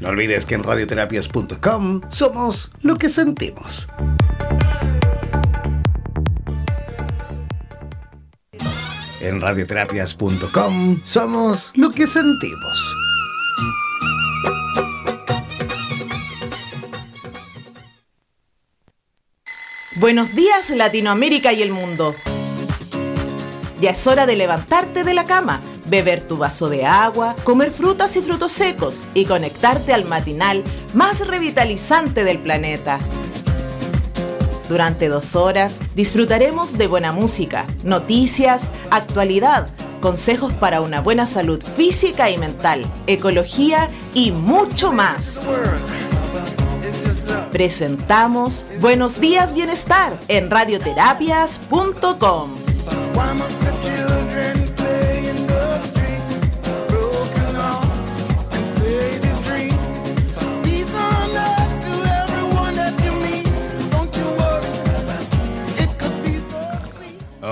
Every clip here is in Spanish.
No olvides que en radioterapias.com somos lo que sentimos. En radioterapias.com somos lo que sentimos. Buenos días Latinoamérica y el mundo. Ya es hora de levantarte de la cama beber tu vaso de agua, comer frutas y frutos secos y conectarte al matinal más revitalizante del planeta. Durante dos horas disfrutaremos de buena música, noticias, actualidad, consejos para una buena salud física y mental, ecología y mucho más. Presentamos Buenos días Bienestar en radioterapias.com.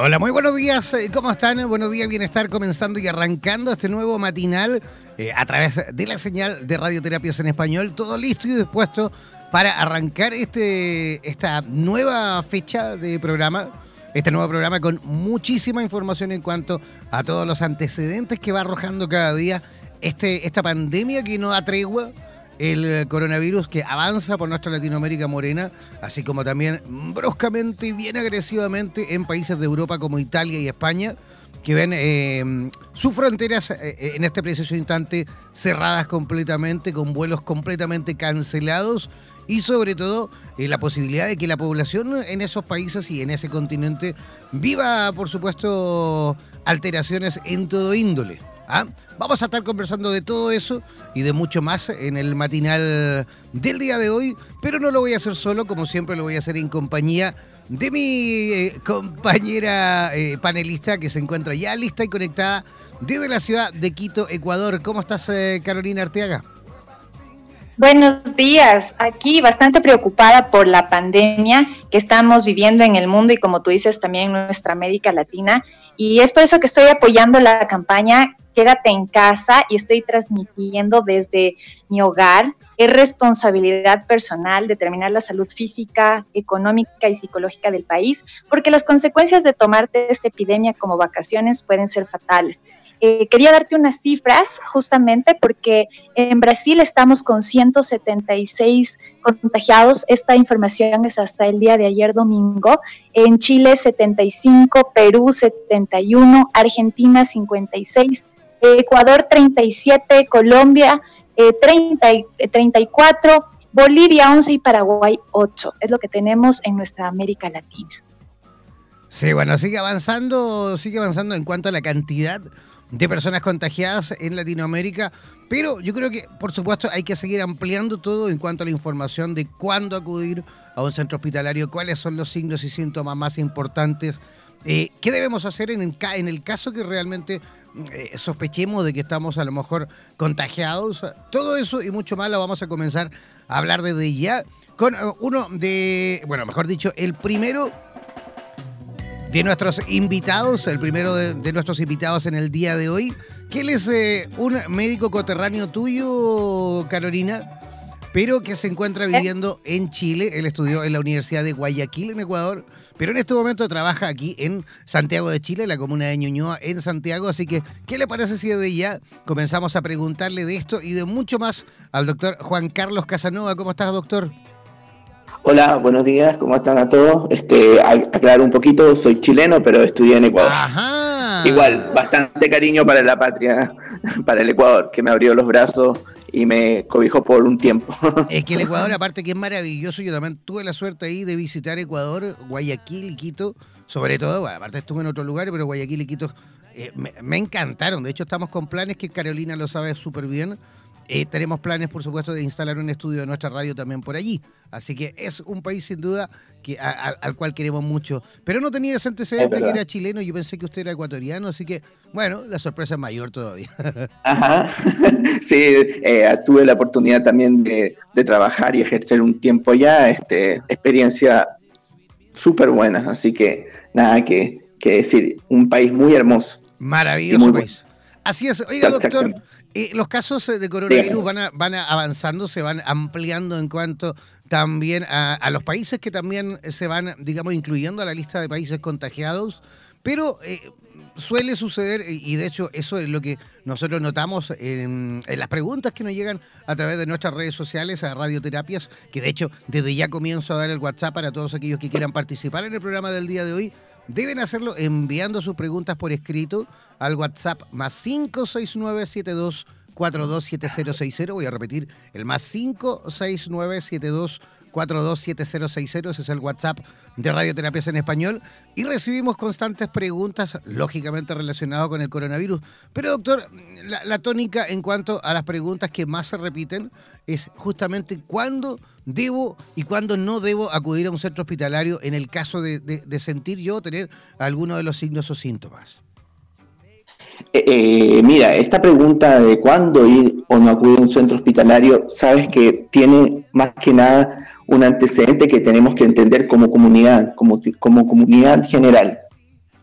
Hola, muy buenos días. Eh, ¿Cómo están? Buenos días, bienestar, comenzando y arrancando este nuevo matinal eh, a través de la señal de Radioterapias en Español. Todo listo y dispuesto para arrancar este, esta nueva fecha de programa. Este nuevo programa con muchísima información en cuanto a todos los antecedentes que va arrojando cada día este, esta pandemia que no atregua el coronavirus que avanza por nuestra Latinoamérica morena, así como también bruscamente y bien agresivamente en países de Europa como Italia y España, que ven eh, sus fronteras eh, en este preciso instante cerradas completamente, con vuelos completamente cancelados y sobre todo eh, la posibilidad de que la población en esos países y en ese continente viva, por supuesto, alteraciones en todo índole. ¿Ah? Vamos a estar conversando de todo eso y de mucho más en el matinal del día de hoy, pero no lo voy a hacer solo, como siempre lo voy a hacer en compañía de mi eh, compañera eh, panelista que se encuentra ya lista y conectada desde la ciudad de Quito, Ecuador. ¿Cómo estás, eh, Carolina Arteaga? Buenos días. Aquí bastante preocupada por la pandemia que estamos viviendo en el mundo y como tú dices también en nuestra América Latina. Y es por eso que estoy apoyando la campaña Quédate en casa y estoy transmitiendo desde mi hogar. Es responsabilidad personal determinar la salud física, económica y psicológica del país, porque las consecuencias de tomarte esta epidemia como vacaciones pueden ser fatales. Eh, quería darte unas cifras justamente porque en Brasil estamos con 176 contagiados. Esta información es hasta el día de ayer domingo. En Chile 75, Perú 71, Argentina 56, Ecuador 37, Colombia 30, 34, Bolivia 11 y Paraguay 8. Es lo que tenemos en nuestra América Latina. Sí, bueno, sigue avanzando, sigue avanzando en cuanto a la cantidad de personas contagiadas en Latinoamérica, pero yo creo que, por supuesto, hay que seguir ampliando todo en cuanto a la información de cuándo acudir a un centro hospitalario, cuáles son los signos y síntomas más importantes, eh, qué debemos hacer en el, en el caso que realmente eh, sospechemos de que estamos a lo mejor contagiados. Todo eso y mucho más lo vamos a comenzar a hablar desde ya con eh, uno de, bueno, mejor dicho, el primero de nuestros invitados, el primero de, nuestros invitados en el día de hoy, que él es eh, un médico coterráneo tuyo, Carolina, pero que se encuentra viviendo en Chile. Él estudió en la Universidad de Guayaquil, en Ecuador, pero en este momento trabaja aquí en Santiago de Chile, la comuna de Ñuñoa, en Santiago. Así que, ¿qué le parece si de ya comenzamos a preguntarle de esto y de mucho más al doctor Juan Carlos Casanova? ¿Cómo estás, doctor? Hola, buenos días, ¿cómo están a todos? Este, aclarar un poquito, soy chileno, pero estudié en Ecuador. Igual, bastante cariño para la patria, para el Ecuador, que me abrió los brazos y me cobijó por un tiempo. Es que el Ecuador, aparte que es maravilloso, yo también tuve la suerte ahí de visitar Ecuador, Guayaquil, Quito, sobre todo, aparte estuve en otro lugar, pero Guayaquil y Quito eh, me, me, encantaron. De hecho, estamos con planes que Carolina lo sabe súper bien eh, tenemos planes, por supuesto, de instalar un estudio de nuestra radio también por allí. Así que es un país sin duda que, al cual queremos mucho. Pero no tenía ese antecedente que era chileno, yo pensé que usted era ecuatoriano, así que, bueno, la sorpresa es mayor todavía. Ajá, sí, eh, tuve la oportunidad también de, trabajar y ejercer un tiempo ya, este, experiencia súper buena, así que nada que, decir, un país muy hermoso. Maravilloso país. Así es, oiga doctor, eh, los casos eh, de coronavirus van, van avanzando, se van ampliando en cuanto también a, los países que también se van, digamos, incluyendo a la lista de países contagiados, pero eh, suele suceder, y de hecho eso es lo que nosotros notamos en, las preguntas que nos llegan a través de nuestras redes sociales a Radioterapias, que de hecho desde ya comienzo a dar el WhatsApp para todos aquellos que quieran participar en el programa del día de hoy. Deben hacerlo enviando sus preguntas por escrito al WhatsApp más 56972 427060. Voy a repetir, el más 56972 427060, ese es el WhatsApp de Radioterapias en Español, y recibimos constantes preguntas, lógicamente relacionadas con el coronavirus. Pero doctor, la, tónica en cuanto a las preguntas que más se repiten es justamente cuándo debo y cuándo no debo acudir a un centro hospitalario en el caso de sentir yo tener alguno de los signos o síntomas. Eh, eh, mira, esta pregunta de cuándo ir o no acudir a un centro hospitalario, sabes que tiene más que nada un antecedente que tenemos que entender como comunidad, como, como comunidad general.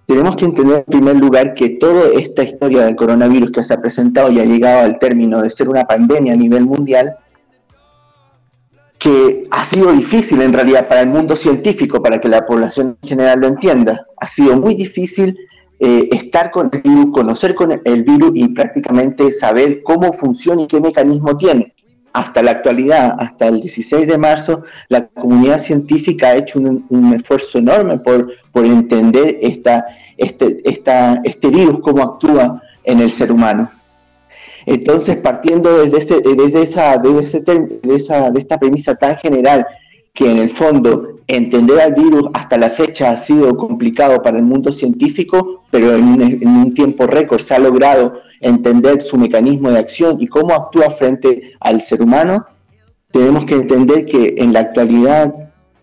Tenemos que entender en primer lugar que toda esta historia del coronavirus que se ha presentado y ha llegado al término de ser una pandemia a nivel mundial, que ha sido difícil en realidad para el mundo científico, para que la población en general lo entienda, ha sido muy difícil eh, estar con el virus, conocer con el virus y prácticamente saber cómo funciona y qué mecanismo tiene. Hasta la actualidad, hasta el 16 de marzo, la comunidad científica ha hecho un, esfuerzo enorme por, por entender esta, este, esta, este virus, cómo actúa en el ser humano. Entonces, partiendo desde, ese, desde, esa, desde, de, esa, de esta premisa tan general que en el fondo entender al virus hasta la fecha ha sido complicado para el mundo científico, pero en un, tiempo récord se ha logrado entender su mecanismo de acción y cómo actúa frente al ser humano, tenemos que entender que en la actualidad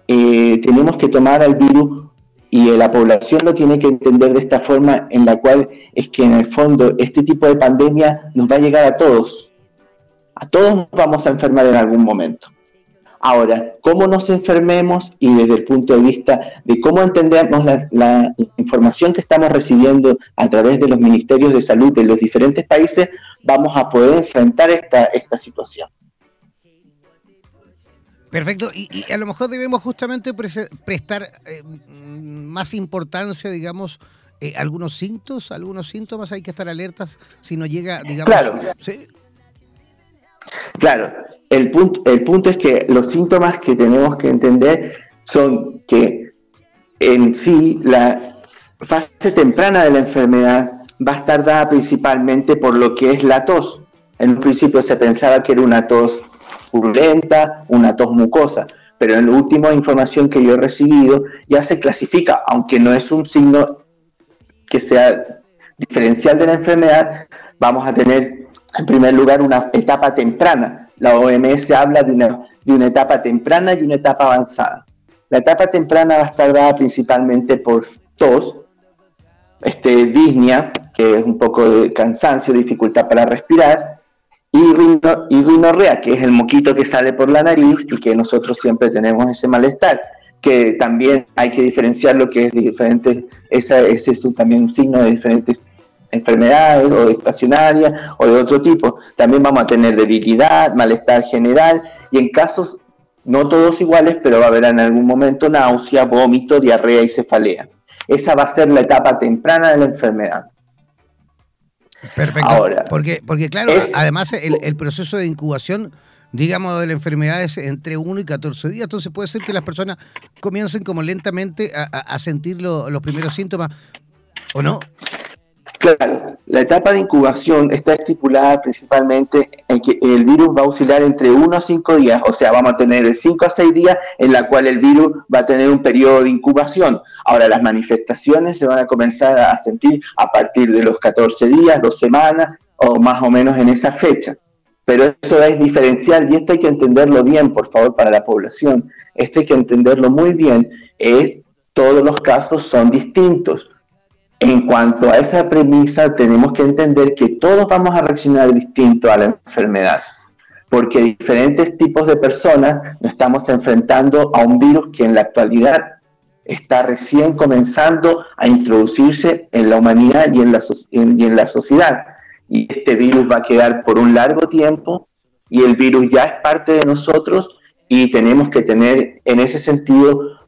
eh, tenemos que tomar al virus y la población lo tiene que entender de esta forma en la cual es que en el fondo este tipo de pandemia nos va a llegar a todos. A todos nos vamos a enfermar en algún momento. Ahora, cómo nos enfermemos y desde el punto de vista de cómo entendemos la, información que estamos recibiendo a través de los ministerios de salud de los diferentes países, vamos a poder enfrentar esta, esta situación. Perfecto, y, a lo mejor debemos justamente prestar eh, más importancia, digamos, eh, algunos síntomas, algunos síntomas hay que estar alertas si no llega, digamos, claro. ¿sí? Claro, el punto, el punto es que los síntomas que tenemos que entender son que en sí la fase temprana de la enfermedad va a estar dada principalmente por lo que es la tos. En un principio se pensaba que era una tos purulenta, una tos mucosa, pero en la última información que yo he recibido ya se clasifica, aunque no es un signo que sea diferencial de la enfermedad, vamos a tener en primer lugar una etapa temprana. La OMS habla de una, de una etapa temprana y una etapa avanzada. La etapa temprana va a estar dada principalmente por tos, este, disnea, que es un poco de cansancio, dificultad para respirar, y, rinorrea, que es el moquito que sale por la nariz y que nosotros siempre tenemos ese malestar, que también hay que diferenciar lo que es diferentes, esa, ese es también un signo de diferentes enfermedades o estacionarias o de otro tipo. También vamos a tener debilidad, malestar general y en casos no todos iguales, pero va a haber en algún momento náusea, vómito, diarrea y cefalea. Esa va a ser la etapa temprana de la enfermedad. Perfecto. Ahora, porque, porque claro, además el, proceso de incubación, digamos, de la enfermedad es entre 1 y 14 días, entonces puede ser que las personas comiencen como lentamente a, sentir los primeros síntomas, ¿o no? Claro, la etapa de incubación está estipulada principalmente en que el virus va a oscilar entre 1 a 5 días, o sea, vamos a tener de 5 a 6 días en la cual el virus va a tener un periodo de incubación. Ahora, las manifestaciones se van a comenzar a sentir a partir de los 14 días, 2 semanas o más o menos en esa fecha. Pero eso es diferencial y esto hay que entenderlo bien, por favor, para la población. Esto hay que entenderlo muy bien. Todos los casos son distintos en cuanto a esa premisa, tenemos que entender que todos vamos a reaccionar distinto a la enfermedad, porque diferentes tipos de personas nos estamos enfrentando a un virus que en la actualidad está recién comenzando a introducirse en la humanidad y en la, y en la sociedad. Y este virus va a quedar por un largo tiempo y el virus ya es parte de nosotros y tenemos que tener en ese sentido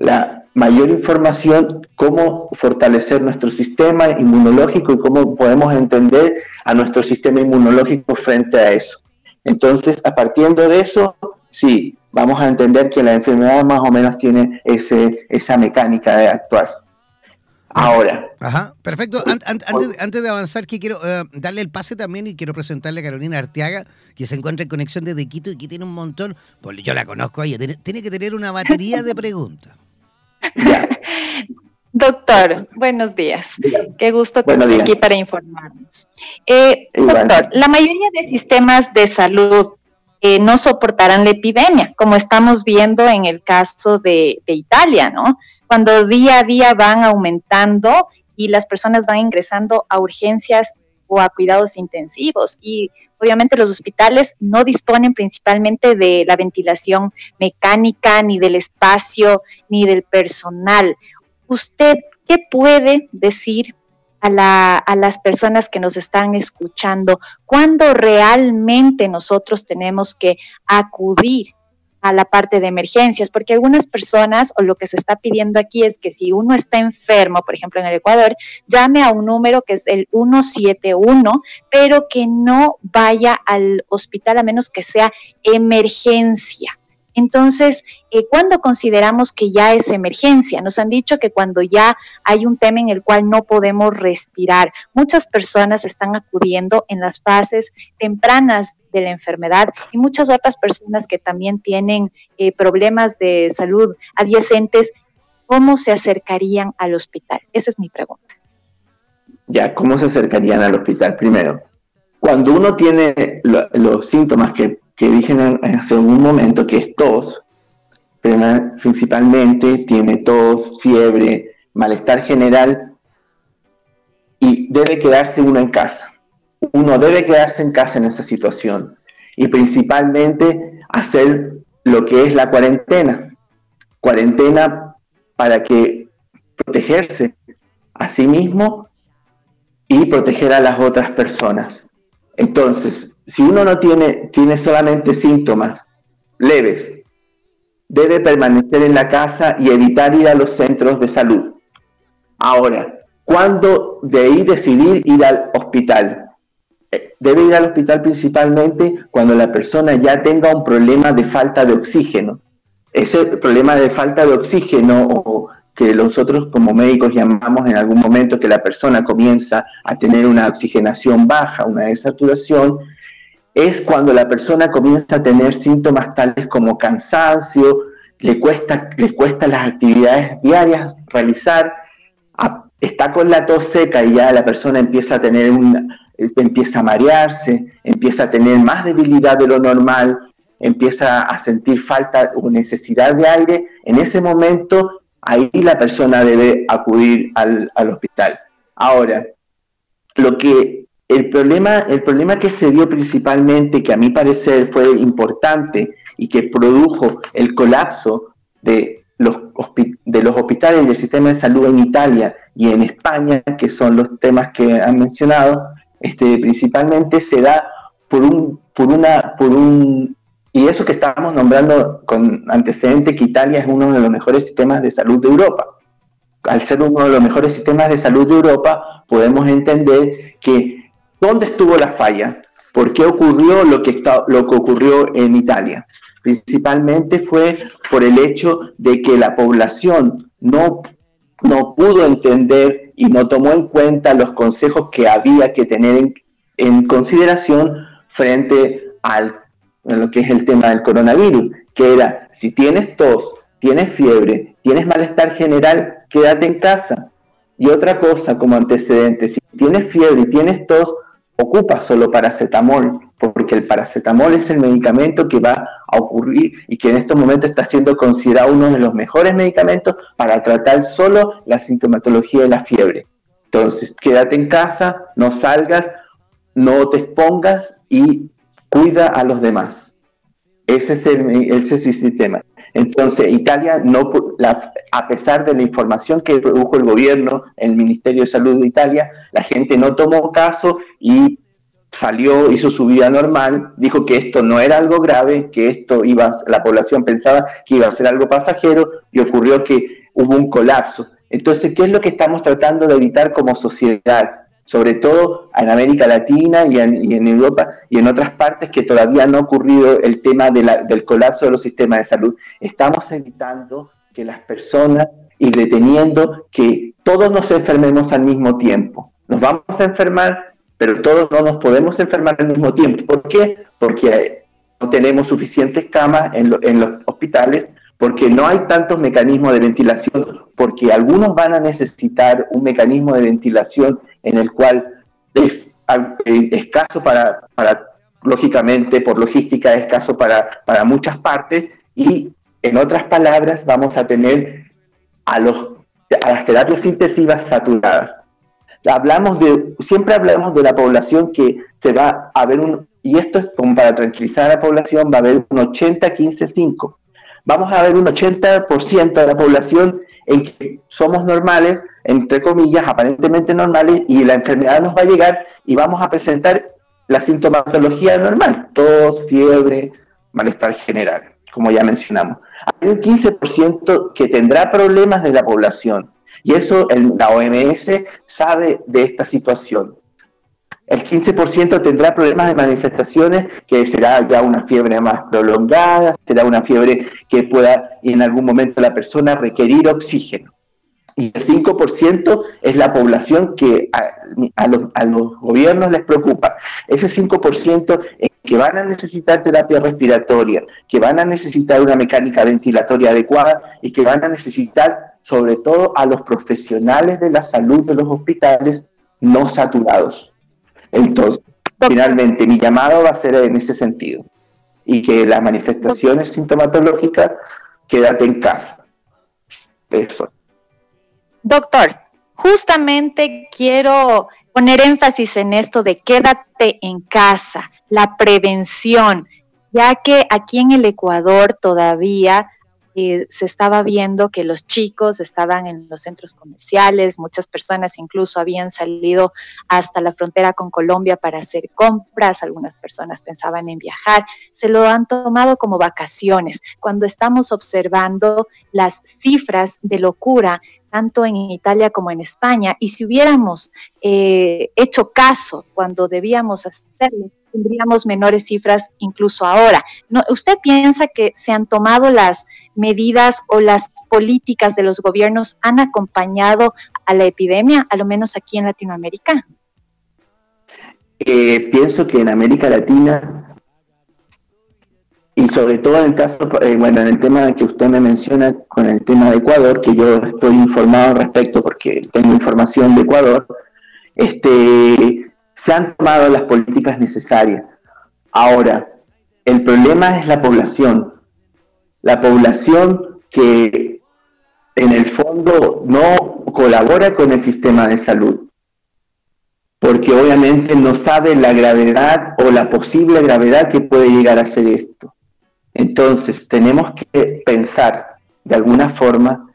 la mayor información cómo fortalecer nuestro sistema inmunológico y cómo podemos entender a nuestro sistema inmunológico frente a eso. Entonces, a partir de eso, sí, vamos a entender que la enfermedad más o menos tiene ese, esa mecánica de actuar. Ahora. Ajá, perfecto. antes, de avanzar, que quiero eh, darle el pase también y quiero presentarle a Carolina Arteaga, que se encuentra en conexión desde Quito y que tiene un montón, pues yo la conozco a ella, tiene que tener una batería de preguntas. Doctor, buenos días. Qué gusto que esté aquí para informarnos. Eh, doctor, la mayoría de sistemas de salud eh, no soportarán la epidemia, como estamos viendo en el caso de, de Italia, ¿no? Cuando día a día van aumentando y las personas van ingresando a urgencias a cuidados intensivos. Y obviamente los hospitales no disponen principalmente de la ventilación mecánica, ni del espacio, ni del personal. ¿Usted qué puede decir a, a, las personas que nos están escuchando cuándo realmente nosotros tenemos que acudir a la parte de emergencias, porque algunas personas o lo que se está pidiendo aquí es que si uno está enfermo, por ejemplo en el Ecuador, llame a un número que es el 171, pero que no vaya al hospital a menos que sea emergencia. Entonces, eh, ¿cuándo consideramos que ya es emergencia? Nos han dicho que cuando ya hay un tema en el cual no podemos respirar. Muchas personas están acudiendo en las fases tempranas de la enfermedad y muchas otras personas que también tienen eh, problemas de salud adyacentes, ¿cómo se acercarían al hospital? Esa es mi pregunta. Ya, ¿cómo se acercarían al hospital? Primero, cuando uno tiene los síntomas que que dije hace un momento, que es tos, principalmente tiene tos, fiebre, malestar general, y debe quedarse uno en casa. Uno debe quedarse en casa en esa situación y principalmente hacer lo que es la cuarentena. Cuarentena para que protegerse a sí mismo y proteger a las otras personas. Entonces, si uno no tiene, tiene solamente síntomas leves, debe permanecer en la casa y evitar ir a los centros de salud. Ahora, ¿cuándo de ahí decidir ir al hospital? Eh, debe ir al hospital principalmente cuando la persona ya tenga un problema de falta de oxígeno. Ese problema de falta de oxígeno o que nosotros como médicos llamamos en algún momento que la persona comienza a tener una oxigenación baja, una desaturación, es cuando la persona comienza a tener síntomas tales como cansancio, le cuesta, le cuesta las actividades diarias realizar, está con la tos seca y ya la persona empieza a tener una, empieza a marearse, empieza a tener más debilidad de lo normal, empieza a sentir falta o necesidad de aire, en ese momento ahí la persona debe acudir al, hospital. Ahora, lo que el problema, el problema que se dio principalmente, que a mi parecer fue importante y que produjo el colapso de los, de los hospitales del sistema de salud en Italia y en España, que son los temas que han mencionado, este, principalmente se da por un, por una, por un y eso que estamos nombrando con antecedente que Italia es uno de los mejores sistemas de salud de Europa. Al ser uno de los mejores sistemas de salud de Europa, podemos entender que dónde estuvo la falla, por qué ocurrió lo que, está, lo que ocurrió en Italia. Principalmente fue por el hecho de que la población no, no pudo entender y no tomó en cuenta los consejos que había que tener en, en consideración frente al lo que es el tema del coronavirus, que era, si tienes tos, tienes fiebre, tienes malestar general, quédate en casa. Y otra cosa como antecedente, si tienes fiebre y tienes tos, ocupa solo paracetamol, porque el paracetamol es el medicamento que va a ocurrir y que en estos momentos está siendo considerado uno de los mejores medicamentos para tratar solo la sintomatología de la fiebre. Entonces, quédate en casa, no salgas, no te expongas y cuida a los demás. Ese es el, sistema. Entonces, Italia, no, a pesar de la información que produjo el gobierno, el Ministerio de Salud de Italia, la gente no tomó caso y salió, hizo su vida normal, dijo que esto no era algo grave, que esto iba, la población pensaba que iba a ser algo pasajero y ocurrió que hubo un colapso. Entonces, ¿qué es lo que estamos tratando de evitar como sociedad? sobre todo en América Latina y en, Europa y en otras partes que todavía no ha ocurrido el tema del colapso de los sistemas de salud. Estamos evitando que las personas y deteniendo que todos nos enfermemos al mismo tiempo. Nos vamos a enfermar, pero todos no nos podemos enfermar al mismo tiempo. ¿Por qué? Porque no tenemos suficientes camas en, los hospitales, porque no hay tantos mecanismos de ventilación, porque algunos van a necesitar un mecanismo de ventilación en el cual es eh, escaso para, para, lógicamente, por logística, es escaso para, para muchas partes y, en otras palabras, vamos a tener a, los, las terapias intensivas saturadas. Hablamos de, siempre hablamos de la población que se va a ver un, y esto es como para tranquilizar a la población, va a haber un 80-15-5. Vamos a ver un 80% de la población en que somos normales, entre comillas, aparentemente normales, y la enfermedad nos va a llegar y vamos a presentar la sintomatología normal, tos, fiebre, malestar general, como ya mencionamos. Hay un 15% que tendrá problemas de la población, y eso la OMS sabe de esta situación. El 15% tendrá problemas de manifestaciones, que será ya una fiebre más prolongada, será una fiebre que pueda en algún momento la persona requerir oxígeno. Y el 5% es la población que a, los, gobiernos les preocupa. Ese 5% es que van a necesitar terapia respiratoria, que van a necesitar una mecánica ventilatoria adecuada y que van a necesitar sobre todo a los profesionales de la salud de los hospitales no saturados. Entonces, finalmente, mi llamado va a ser en ese sentido. Y que las manifestaciones sintomatológicas, quédate en casa. Eso. Doctor, justamente quiero poner énfasis en esto de quédate en casa, la prevención, ya que aquí en el Ecuador todavía eh, se estaba viendo que los chicos estaban en los centros comerciales, muchas personas incluso habían salido hasta la frontera con Colombia para hacer compras, algunas personas pensaban en viajar, se lo han tomado como vacaciones, cuando estamos observando las cifras de locura tanto en Italia como en España. Y si hubiéramos eh, hecho caso cuando debíamos hacerlo, tendríamos menores cifras incluso ahora. ¿No, ¿Usted piensa que se han tomado las medidas o las políticas de los gobiernos han acompañado a la epidemia, a lo menos aquí en Latinoamérica? Eh, pienso que en América Latina y sobre todo en el caso, eh, bueno, en el tema que usted me menciona con el tema de Ecuador, que yo estoy informado al respecto porque tengo información de Ecuador, este, se han tomado las políticas necesarias. Ahora, el problema es la población. La población que en el fondo no colabora con el sistema de salud, porque obviamente no sabe la gravedad o la posible gravedad que puede llegar a ser esto. Entonces, tenemos que pensar de alguna forma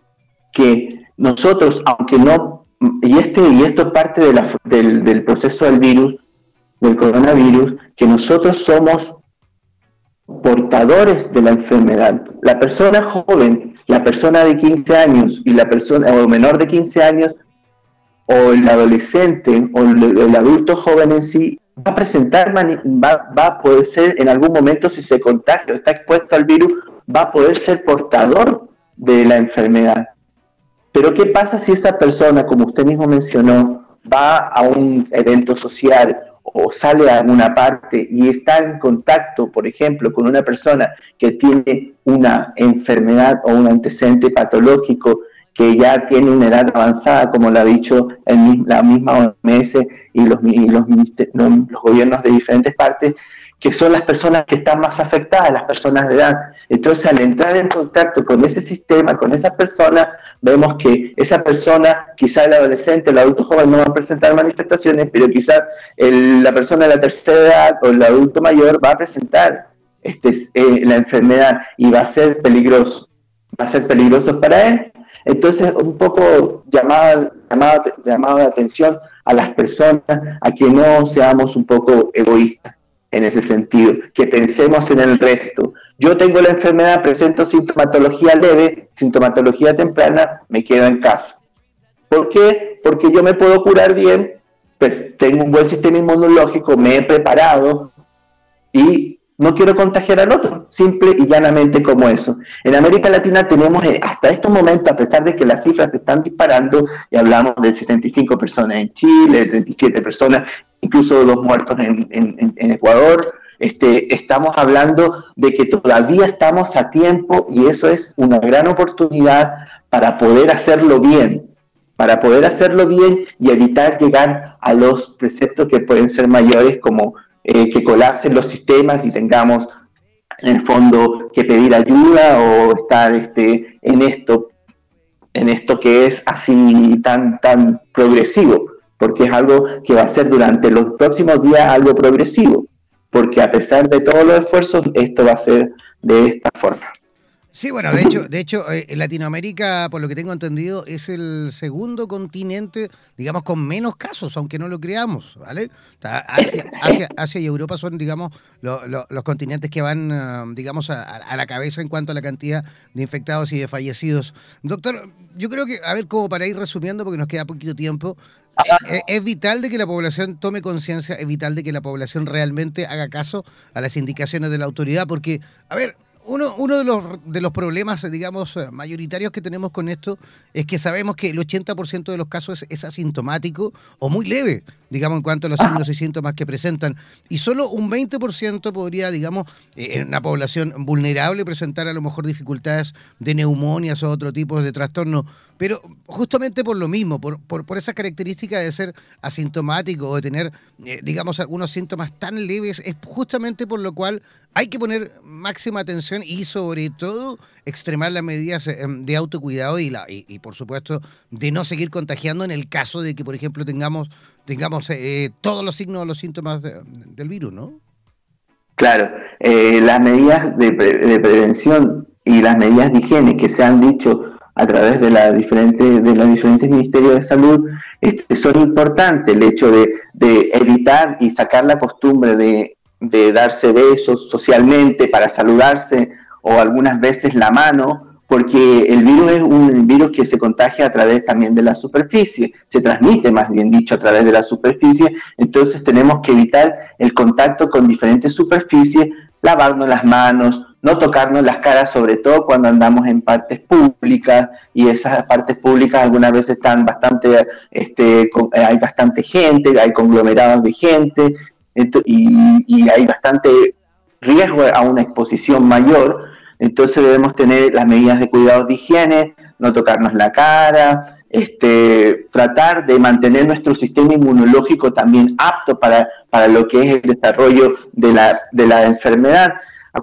que nosotros, aunque no, y, este, y esto es parte del, del proceso del virus, del coronavirus, que nosotros somos portadores de la enfermedad. La persona joven, la persona de 15 años y la persona o menor de 15 años o el adolescente o el adulto joven en sí va a presentar, va, va, a poder ser en algún momento, si se contagia o está expuesto al virus, va a poder ser portador de la enfermedad. Pero ¿qué pasa si esa persona, como usted mismo mencionó, va a un evento social o sale a alguna parte y está en contacto, por ejemplo, con una persona que tiene una enfermedad o un antecedente patológico que ya tiene una edad avanzada, como lo ha dicho la misma OMS y, los, los, gobiernos de diferentes partes, que son las personas que están más afectadas, las personas de edad. Entonces, al entrar en contacto con ese sistema, con esa persona, vemos que esa persona, quizá el adolescente, el adulto joven no va a presentar manifestaciones, pero quizás la persona de la tercera edad o el adulto mayor va a presentar este, eh, la enfermedad y va a ser peligroso. Va a ser peligroso para él entonces, un poco llamada, llamada, llamada de atención a las personas a que no seamos un poco egoístas en ese sentido, que pensemos en el resto. Yo tengo la enfermedad, presento sintomatología leve, sintomatología temprana, me quedo en casa. ¿Por qué? Porque yo me puedo curar bien, pues tengo un buen sistema inmunológico, me he preparado y no quiero contagiar al otro, simple y llanamente como eso. En América Latina tenemos eh, hasta estos momentos, a pesar de que las cifras se están disparando, y hablamos de 75 personas en Chile, 37 personas, incluso dos muertos en, Ecuador, este, estamos hablando de que todavía estamos a tiempo y eso es una gran oportunidad para poder hacerlo bien, para poder hacerlo bien y evitar llegar a los preceptos que pueden ser mayores como eh, que colapsen los sistemas y tengamos en el fondo que pedir ayuda o estar este, en esto en esto que es así tan tan progresivo porque es algo que va a ser durante los próximos días algo progresivo porque a pesar de todos los esfuerzos esto va a ser de esta forma Sí, bueno, de hecho, de hecho, eh, Latinoamérica, por lo que tengo entendido, es el segundo continente, digamos, con menos casos, aunque no lo creamos, ¿vale? Asia, Asia, y Europa son, digamos, los continentes que van, ah, digamos, a, la cabeza en cuanto a la cantidad de infectados y de fallecidos. Doctor, yo creo que, a ver, como para ir resumiendo, porque nos queda poquito tiempo, eh, eh, es vital de que la población tome conciencia, es vital de que la población realmente haga caso a las indicaciones de la autoridad, porque, a ver, uno, uno de, los, de los problemas, digamos, eh, mayoritarios que tenemos con esto es que sabemos que el 80% de los casos es, asintomático o muy leve, digamos, en cuanto a los signos y síntomas que presentan. Y solo un 20% podría, digamos, eh, en una población vulnerable presentar a lo mejor dificultades de neumonias o otro tipo de trastorno. Pero justamente por lo mismo, por, por, esa característica de ser asintomático o de tener, eh, digamos, algunos síntomas tan leves, es justamente por lo cual hay que poner máxima atención y sobre todo extremar las medidas eh, de autocuidado y, la, y, por supuesto de no seguir contagiando en el caso de que, por ejemplo, tengamos, tengamos eh, todos los signos o los síntomas del virus, ¿no? Claro, eh, las medidas de, prevención y las medidas de higiene que se han dicho a través de, la diferente, de los diferentes ministerios de salud este, son importantes. El hecho de, de evitar y sacar la costumbre de de darse besos socialmente para saludarse o algunas veces la mano porque el virus es un virus que se contagia a través también de la superficie, se transmite más bien dicho a través de la superficie, entonces tenemos que evitar el contacto con diferentes superficies, lavarnos las manos, no tocarnos las caras, sobre todo cuando andamos en partes públicas y esas partes públicas algunas veces están bastante, este, hay bastante gente, hay conglomerados de gente y, y hay bastante riesgo a una exposición mayor entonces debemos tener las medidas de cuidados de higiene, no tocarnos la cara, este, tratar de mantener nuestro sistema inmunológico también apto para, para lo que es el desarrollo de la, de la enfermedad.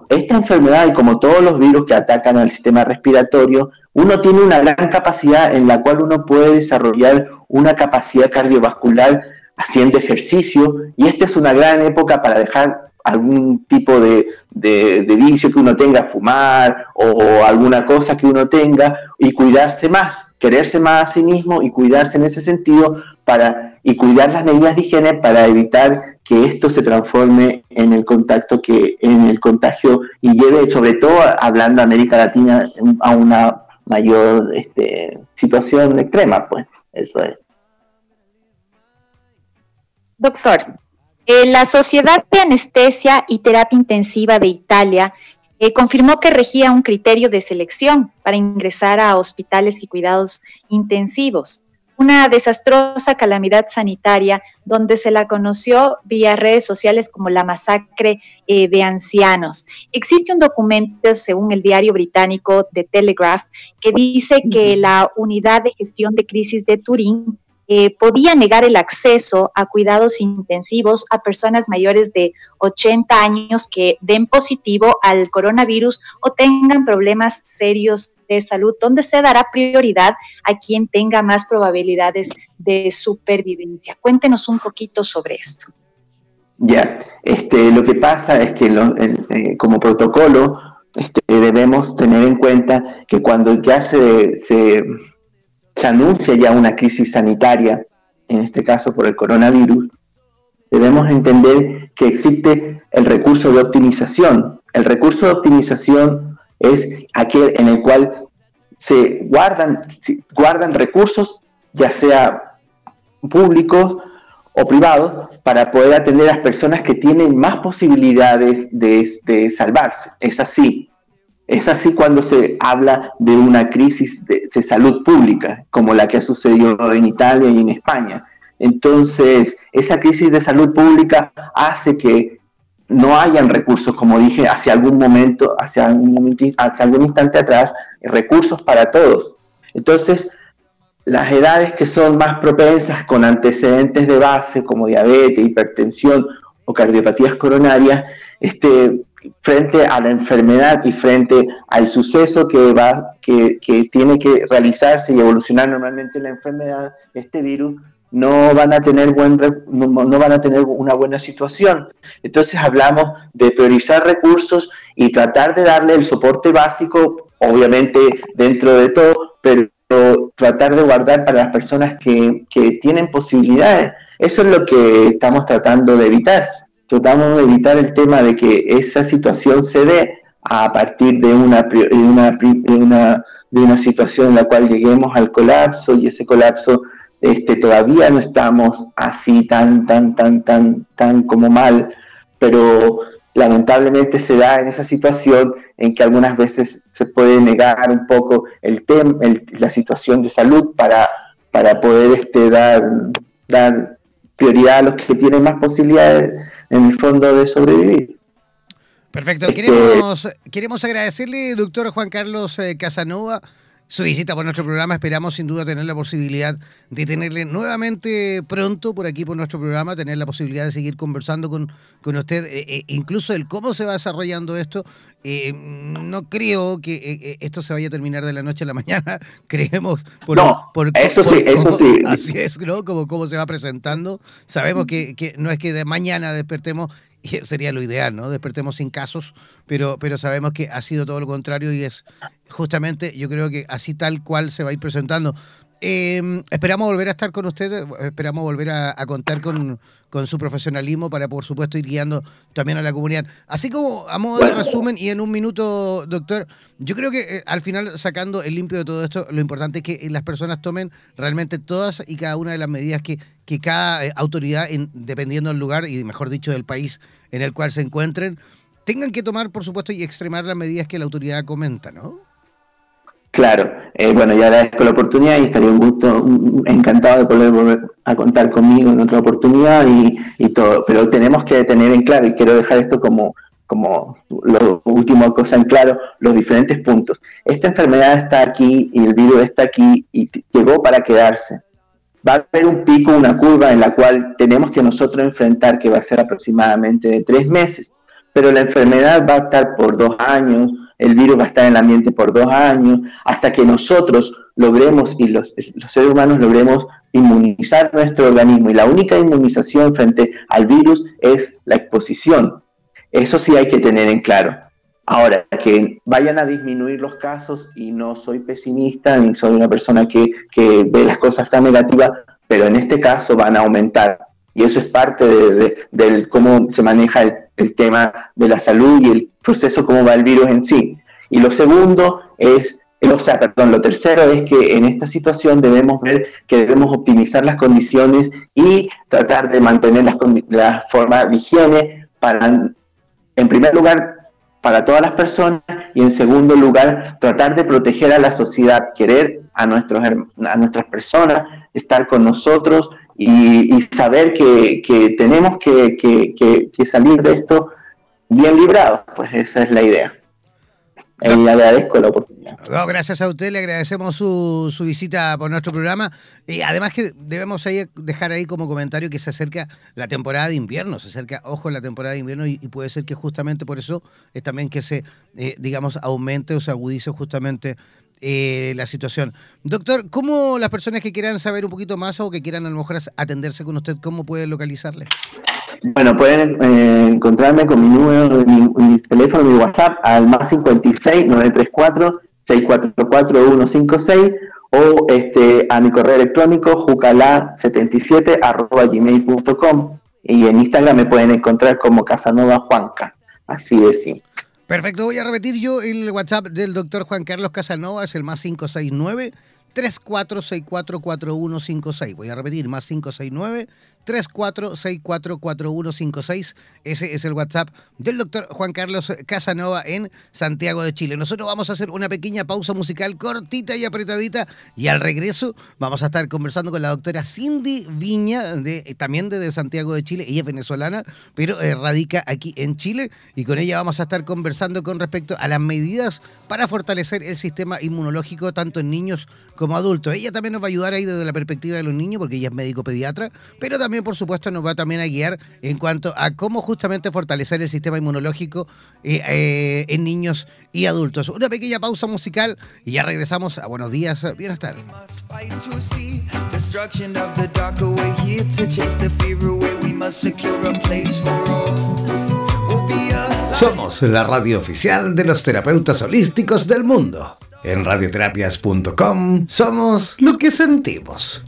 Esta enfermedad, y como todos los virus que atacan al sistema respiratorio, uno tiene una gran capacidad en la cual uno puede desarrollar una capacidad cardiovascular haciendo ejercicio, y esta es una gran época para dejar algún tipo de, vicio que uno tenga, fumar o, alguna cosa que uno tenga y cuidarse más, quererse más a sí mismo y cuidarse en ese sentido para y cuidar las medidas de higiene para evitar que esto se transforme en el contacto que en el contagio y lleve sobre todo hablando de América Latina a una mayor este, situación extrema pues eso es doctor eh, la Sociedad de Anestesia y Terapia Intensiva de Italia eh, confirmó que regía un criterio de selección para ingresar a hospitales y cuidados intensivos. Una desastrosa calamidad sanitaria donde se la conoció vía redes sociales como la masacre eh, de ancianos. Existe un documento, según el diario británico The Telegraph, que dice que la unidad de gestión de crisis de Turín eh, podía negar el acceso a cuidados intensivos a personas mayores de 80 años que den positivo al coronavirus o tengan problemas serios de salud, donde se dará prioridad a quien tenga más probabilidades de supervivencia. Cuéntenos un poquito sobre esto. Ya, este, lo que pasa es que eh, como protocolo este, debemos tener en cuenta que cuando ya se, se se anuncia ya una crisis sanitaria, en este caso por el coronavirus, debemos entender que existe el recurso de optimización. El recurso de optimización es aquel en el cual se guardan, guardan recursos, ya sea públicos o privados, para poder atender a las personas que tienen más posibilidades de, de salvarse. Es así. Es así cuando se habla de una crisis de, salud pública, como la que ha sucedido en Italia y en España. Entonces, esa crisis de salud pública hace que no hayan recursos, como dije, hacia algún momento, hacia algún, algún instante atrás, recursos para todos. Entonces, las edades que son más propensas con antecedentes de base, como diabetes, hipertensión o cardiopatías coronarias, este, frente a la enfermedad y frente al suceso que va que, tiene que realizarse y evolucionar normalmente la enfermedad este virus no van a tener buen no, van a tener una buena situación. Entonces hablamos de priorizar recursos y tratar de darle el soporte básico obviamente dentro de todo pero tratar de guardar para las personas que, que tienen posibilidades. Eso es lo que estamos tratando de evitar tratamos de evitar el tema de que esa situación se dé a partir de una, de una, de una, situación en la cual lleguemos al colapso y ese colapso este, todavía no estamos así tan, tan, tan, tan, tan como mal, pero lamentablemente se da en esa situación en que algunas veces se puede negar un poco el tema, la situación de salud para, para poder este, dar, dar prioridad a los que tienen más posibilidades en el fondo de sobrevivir. Perfecto. Este, queremos, queremos agradecerle, doctor Juan Carlos eh, Casanova, su visita por nuestro programa. Esperamos sin duda tener la posibilidad de tenerle nuevamente pronto por aquí por nuestro programa, tener la posibilidad de seguir conversando con, con usted, eh, eh, incluso el cómo se va desarrollando esto. no creo que esto se vaya a terminar de la noche a la mañana, creemos por, no, eso sí, eso sí. Así es, ¿no? Como cómo se va presentando. Sabemos que, que no es que de mañana despertemos sería lo ideal, ¿no? Despertemos sin casos, pero, pero sabemos que ha sido todo lo contrario y es justamente, yo creo que así tal cual se va a ir presentando. Em, esperamos volver a estar con ustedes, esperamos volver a, contar con, su profesionalismo para, por supuesto, ir guiando también a la comunidad. Así como a modo de resumen y en un minuto, doctor, yo creo que eh, al final, sacando el limpio de todo esto, lo importante es que las personas tomen realmente todas y cada una de las medidas que, que cada eh, autoridad, dependiendo del lugar y, mejor dicho, del país en el cual se encuentren, tengan que tomar, por supuesto, y extremar las medidas que la autoridad comenta, ¿no? Claro, eh, bueno, ya agradezco la oportunidad y estaría un gusto, encantado de poder volver a contar conmigo en otra oportunidad y, todo, pero tenemos que tener en claro, y quiero dejar esto como, como lo último cosa en claro, los diferentes puntos. Esta enfermedad está aquí y el virus está aquí y llegó para quedarse. Va a haber un pico, una curva en la cual tenemos que nosotros enfrentar que va a ser aproximadamente de tres meses, pero la enfermedad va a estar por dos años, el virus va a estar en el ambiente por dos años, hasta que nosotros logremos y los, seres humanos logremos inmunizar nuestro organismo. Y la única inmunización frente al virus es la exposición. Eso sí hay que tener en claro. Ahora, que vayan a disminuir los casos, y no soy pesimista, ni soy una persona que, ve las cosas tan negativas, pero en este caso van a aumentar. Y eso es parte de, cómo se maneja el, el tema de la salud y el proceso, cómo va el virus en sí. Y lo segundo es, o sea, perdón, lo tercero es que en esta situación debemos ver que debemos optimizar las condiciones y tratar de mantener las, la forma de higiene para, en primer lugar, para todas las personas y en segundo lugar, tratar de proteger a la sociedad, querer a, nuestros, a nuestras personas, estar con nosotros y, saber que, que tenemos que, que, que salir de esto bien librados, pues esa es la idea. Y agradezco la oportunidad. gracias a usted, le agradecemos su, su, visita por nuestro programa. Y además que debemos ahí dejar ahí como comentario que se acerca la temporada de invierno, se acerca, ojo, la temporada de invierno y, puede ser que justamente por eso es también que se, eh, digamos, aumente o se agudice justamente eh, la situación. Doctor, ¿cómo las personas que quieran saber un poquito más o que quieran a lo mejor atenderse con usted, cómo pueden localizarle? Bueno, pueden eh, encontrarme con mi número, mi, teléfono, mi WhatsApp al más 56 934 644 156 o este a mi correo electrónico jucala77 arroba gmail.com y en Instagram me pueden encontrar como Casanova Juanca, así de simple. Perfecto, voy a repetir yo el WhatsApp del doctor Juan Carlos Casanova, es el más 569 34644156. Voy a repetir, más 569 34644156. Ese es el WhatsApp del doctor Juan Carlos Casanova en Santiago de Chile. Nosotros vamos a hacer una pequeña pausa musical cortita y apretadita y al regreso vamos a estar conversando con la doctora Cindy Viña, de, también de, Santiago de Chile. Ella es venezolana, pero eh, radica aquí en Chile y con ella vamos a estar conversando con respecto a las medidas para fortalecer el sistema inmunológico tanto en niños como adultos. Ella también nos va a ayudar ahí desde la perspectiva de los niños porque ella es médico pediatra, pero también por supuesto, nos va también a guiar en cuanto a cómo justamente fortalecer el sistema inmunológico eh, eh, en niños y adultos. Una pequeña pausa musical y ya regresamos a Buenos Días, Bienestar. Somos la radio oficial de los terapeutas holísticos del mundo. En radioterapias.com somos lo que sentimos.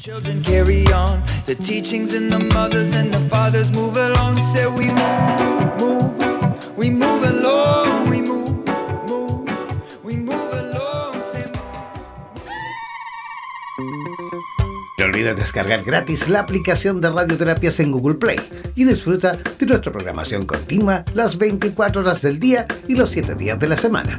No olvides descargar gratis la aplicación de Radioterapias en Google Play y disfruta de nuestra programación continua las 24 horas del día y los 7 días de la semana.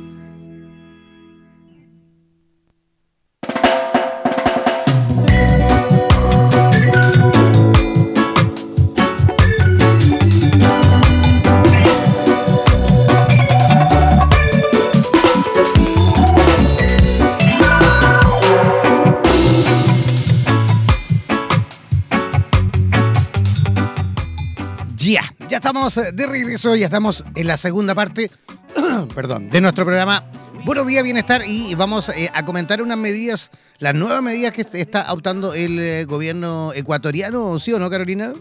Estamos de regreso, ya estamos en la segunda parte, perdón, de nuestro programa Buenos días, bienestar, y vamos eh, a comentar unas medidas, las nuevas medidas que está adoptando el eh, gobierno ecuatoriano, ¿sí o no, Carolina?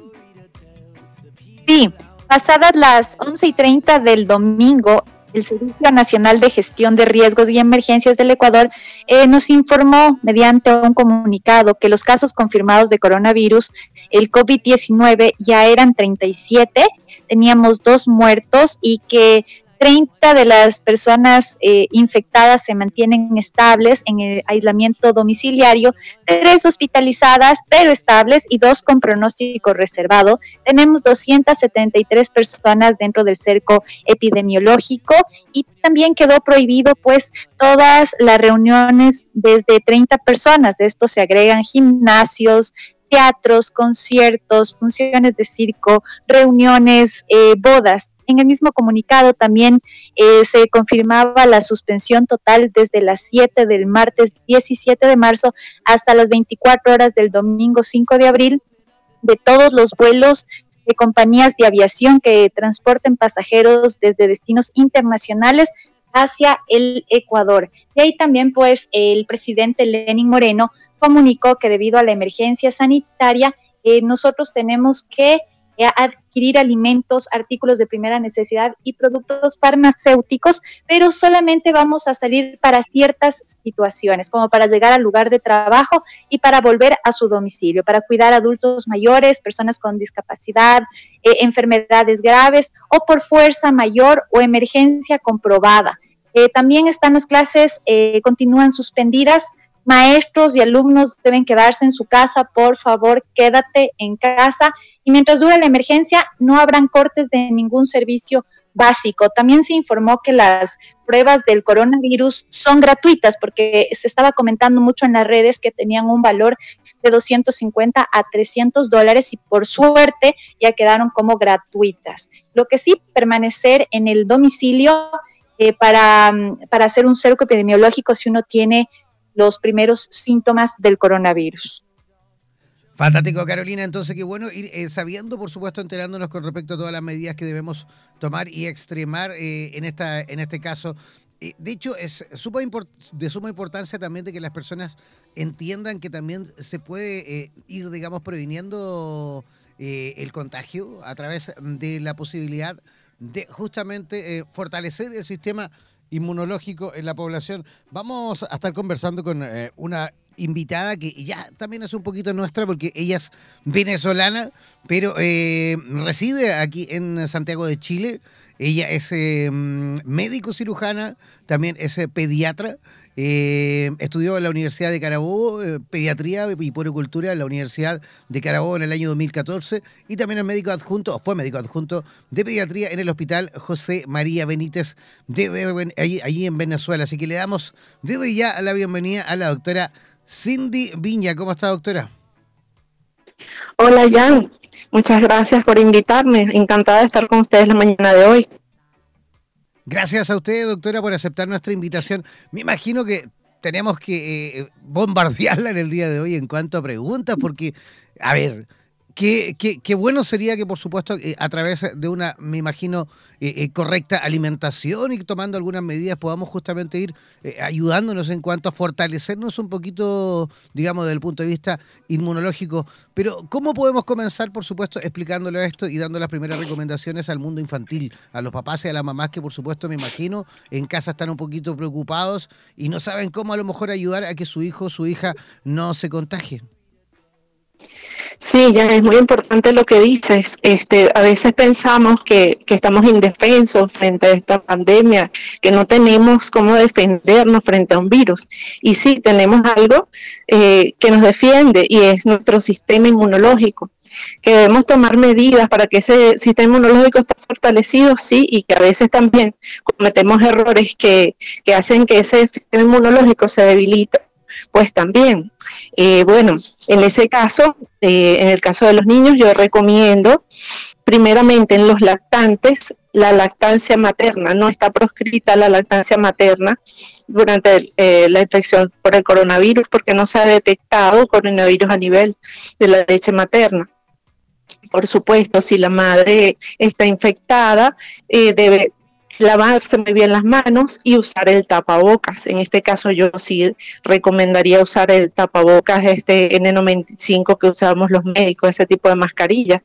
Sí, pasadas las 11 y 30 del domingo, el Servicio Nacional de Gestión de Riesgos y Emergencias del Ecuador eh, nos informó mediante un comunicado que los casos confirmados de coronavirus, el COVID-19, ya eran 37, teníamos dos muertos y que 30 de las personas eh, infectadas se mantienen estables en el aislamiento domiciliario, tres hospitalizadas pero estables y dos con pronóstico reservado. Tenemos 273 personas dentro del cerco epidemiológico y también quedó prohibido pues todas las reuniones desde 30 personas. De esto se agregan gimnasios, teatros, conciertos, funciones de circo, reuniones, eh, bodas en el mismo comunicado también eh, se confirmaba la suspensión total desde las 7 del martes 17 de marzo hasta las 24 horas del domingo 5 de abril de todos los vuelos de compañías de aviación que transporten pasajeros desde destinos internacionales hacia el Ecuador. Y ahí también pues el presidente Lenin Moreno comunicó que debido a la emergencia sanitaria eh, nosotros tenemos que adquirir alimentos, artículos de primera necesidad y productos farmacéuticos, pero solamente vamos a salir para ciertas situaciones, como para llegar al lugar de trabajo y para volver a su domicilio, para cuidar adultos mayores, personas con discapacidad, eh, enfermedades graves o por fuerza mayor o emergencia comprobada. Eh, también están las clases, continúan suspendidas Maestros y alumnos deben quedarse en su casa, por favor, quédate en casa. Y mientras dure la emergencia, no habrán cortes de ningún servicio básico. También se informó que las pruebas del coronavirus son gratuitas porque se estaba comentando mucho en las redes que tenían un valor de 250 a 300 dólares y por suerte ya quedaron como gratuitas. Lo que sí, permanecer en el domicilio eh, para, para hacer un cerco epidemiológico si uno tiene los primeros síntomas del coronavirus. Fantástico, Carolina. Entonces, qué bueno ir eh, sabiendo, por supuesto, enterándonos con respecto a todas las medidas que debemos tomar y extremar eh, en, esta, en este caso. Eh, de hecho, es de suma importancia también de que las personas entiendan que también se puede ir, digamos, previniendo el contagio a través de la posibilidad de justamente fortalecer el sistema inmunológico en la población. Vamos a estar conversando con una invitada que ya también es un poquito nuestra porque ella es venezolana, pero eh, reside aquí en Santiago de Chile. Ella es eh, médico cirujana, también es eh, estudió en la Universidad de Carabobo, pediatría y puericultura en la Universidad de Carabobo en el año 2014 y también es médico adjunto, fue médico adjunto de pediatría en el Hospital José María Benítez de, allí en Venezuela. Así que le damos desde ya la bienvenida a la doctora Cindy Viña. ¿Cómo está, doctora? Hola, Jan. Muchas gracias por invitarme. Encantada de estar con ustedes la mañana de hoy. Gracias a usted, doctora, por aceptar nuestra invitación. Me imagino que tenemos que eh, bombardearla en el día de hoy en cuanto a preguntas, porque, a ver, Qué, qué, bueno sería que, por supuesto, eh, a través de una, me imagino, eh, eh, correcta alimentación y tomando algunas medidas podamos justamente ir ayudándonos en cuanto a fortalecernos un poquito, digamos, desde el punto de vista inmunológico. Pero, ¿cómo podemos comenzar, por supuesto, explicándole esto y dando las primeras recomendaciones al mundo infantil, a los papás y a las mamás que, por supuesto, me imagino, en casa están un poquito preocupados y no saben cómo a lo mejor ayudar a que su hijo o su hija no se contagie? Sí, ya es muy importante lo que dices. Este, a veces pensamos que, que, estamos indefensos frente a esta pandemia, que no tenemos cómo defendernos frente a un virus. Y sí, tenemos algo eh, que nos defiende y es nuestro sistema inmunológico. Que debemos tomar medidas para que ese sistema inmunológico esté fortalecido, sí, y que a veces también cometemos errores que, que hacen que ese sistema inmunológico se debilite pues también. Eh, bueno, en ese caso, eh, en el caso de los niños, yo recomiendo, primeramente en los lactantes, la lactancia materna, no está proscrita la lactancia materna durante eh, la infección por el coronavirus porque no se ha detectado coronavirus a nivel de la leche materna. Por supuesto, si la madre está infectada, debe lavarse muy bien las manos y usar el tapabocas. En este caso yo sí recomendaría usar el tapabocas este N95 que usamos los médicos, ese tipo de mascarilla.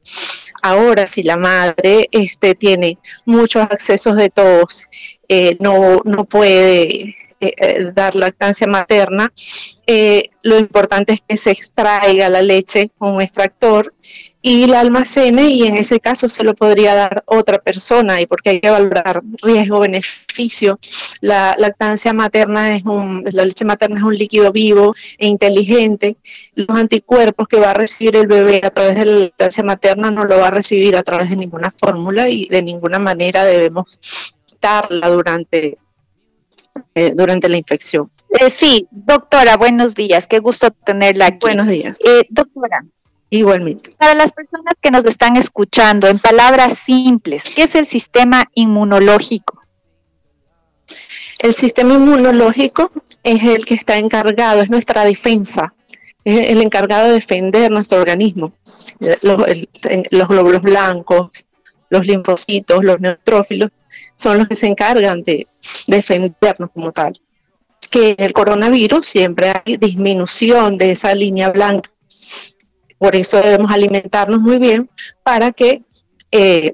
Ahora, si la madre este, tiene muchos accesos de tos, eh, no, no puede eh, eh, dar lactancia materna, lo importante es que se extraiga la leche con un extractor y la almacene y en ese caso se lo podría dar otra persona y porque hay que valorar riesgo-beneficio. La lactancia materna es un, la leche materna es un líquido vivo e inteligente. Los anticuerpos que va a recibir el bebé a través de la lactancia materna no lo va a recibir a través de ninguna fórmula y de ninguna manera debemos darla durante, eh, durante la infección. Eh, sí, doctora, buenos días, qué gusto tenerla aquí. Buenos días. Eh, doctora, Igualmente. Para las personas que nos están escuchando, en palabras simples, ¿qué es el sistema inmunológico? El sistema inmunológico es el que está encargado, es nuestra defensa, es el encargado de defender nuestro organismo. Los, los glóbulos blancos, los linfocitos, los neutrófilos, son los que se encargan de defendernos como tal. Que en el coronavirus siempre hay disminución de esa línea blanca por eso debemos alimentarnos muy bien para que eh,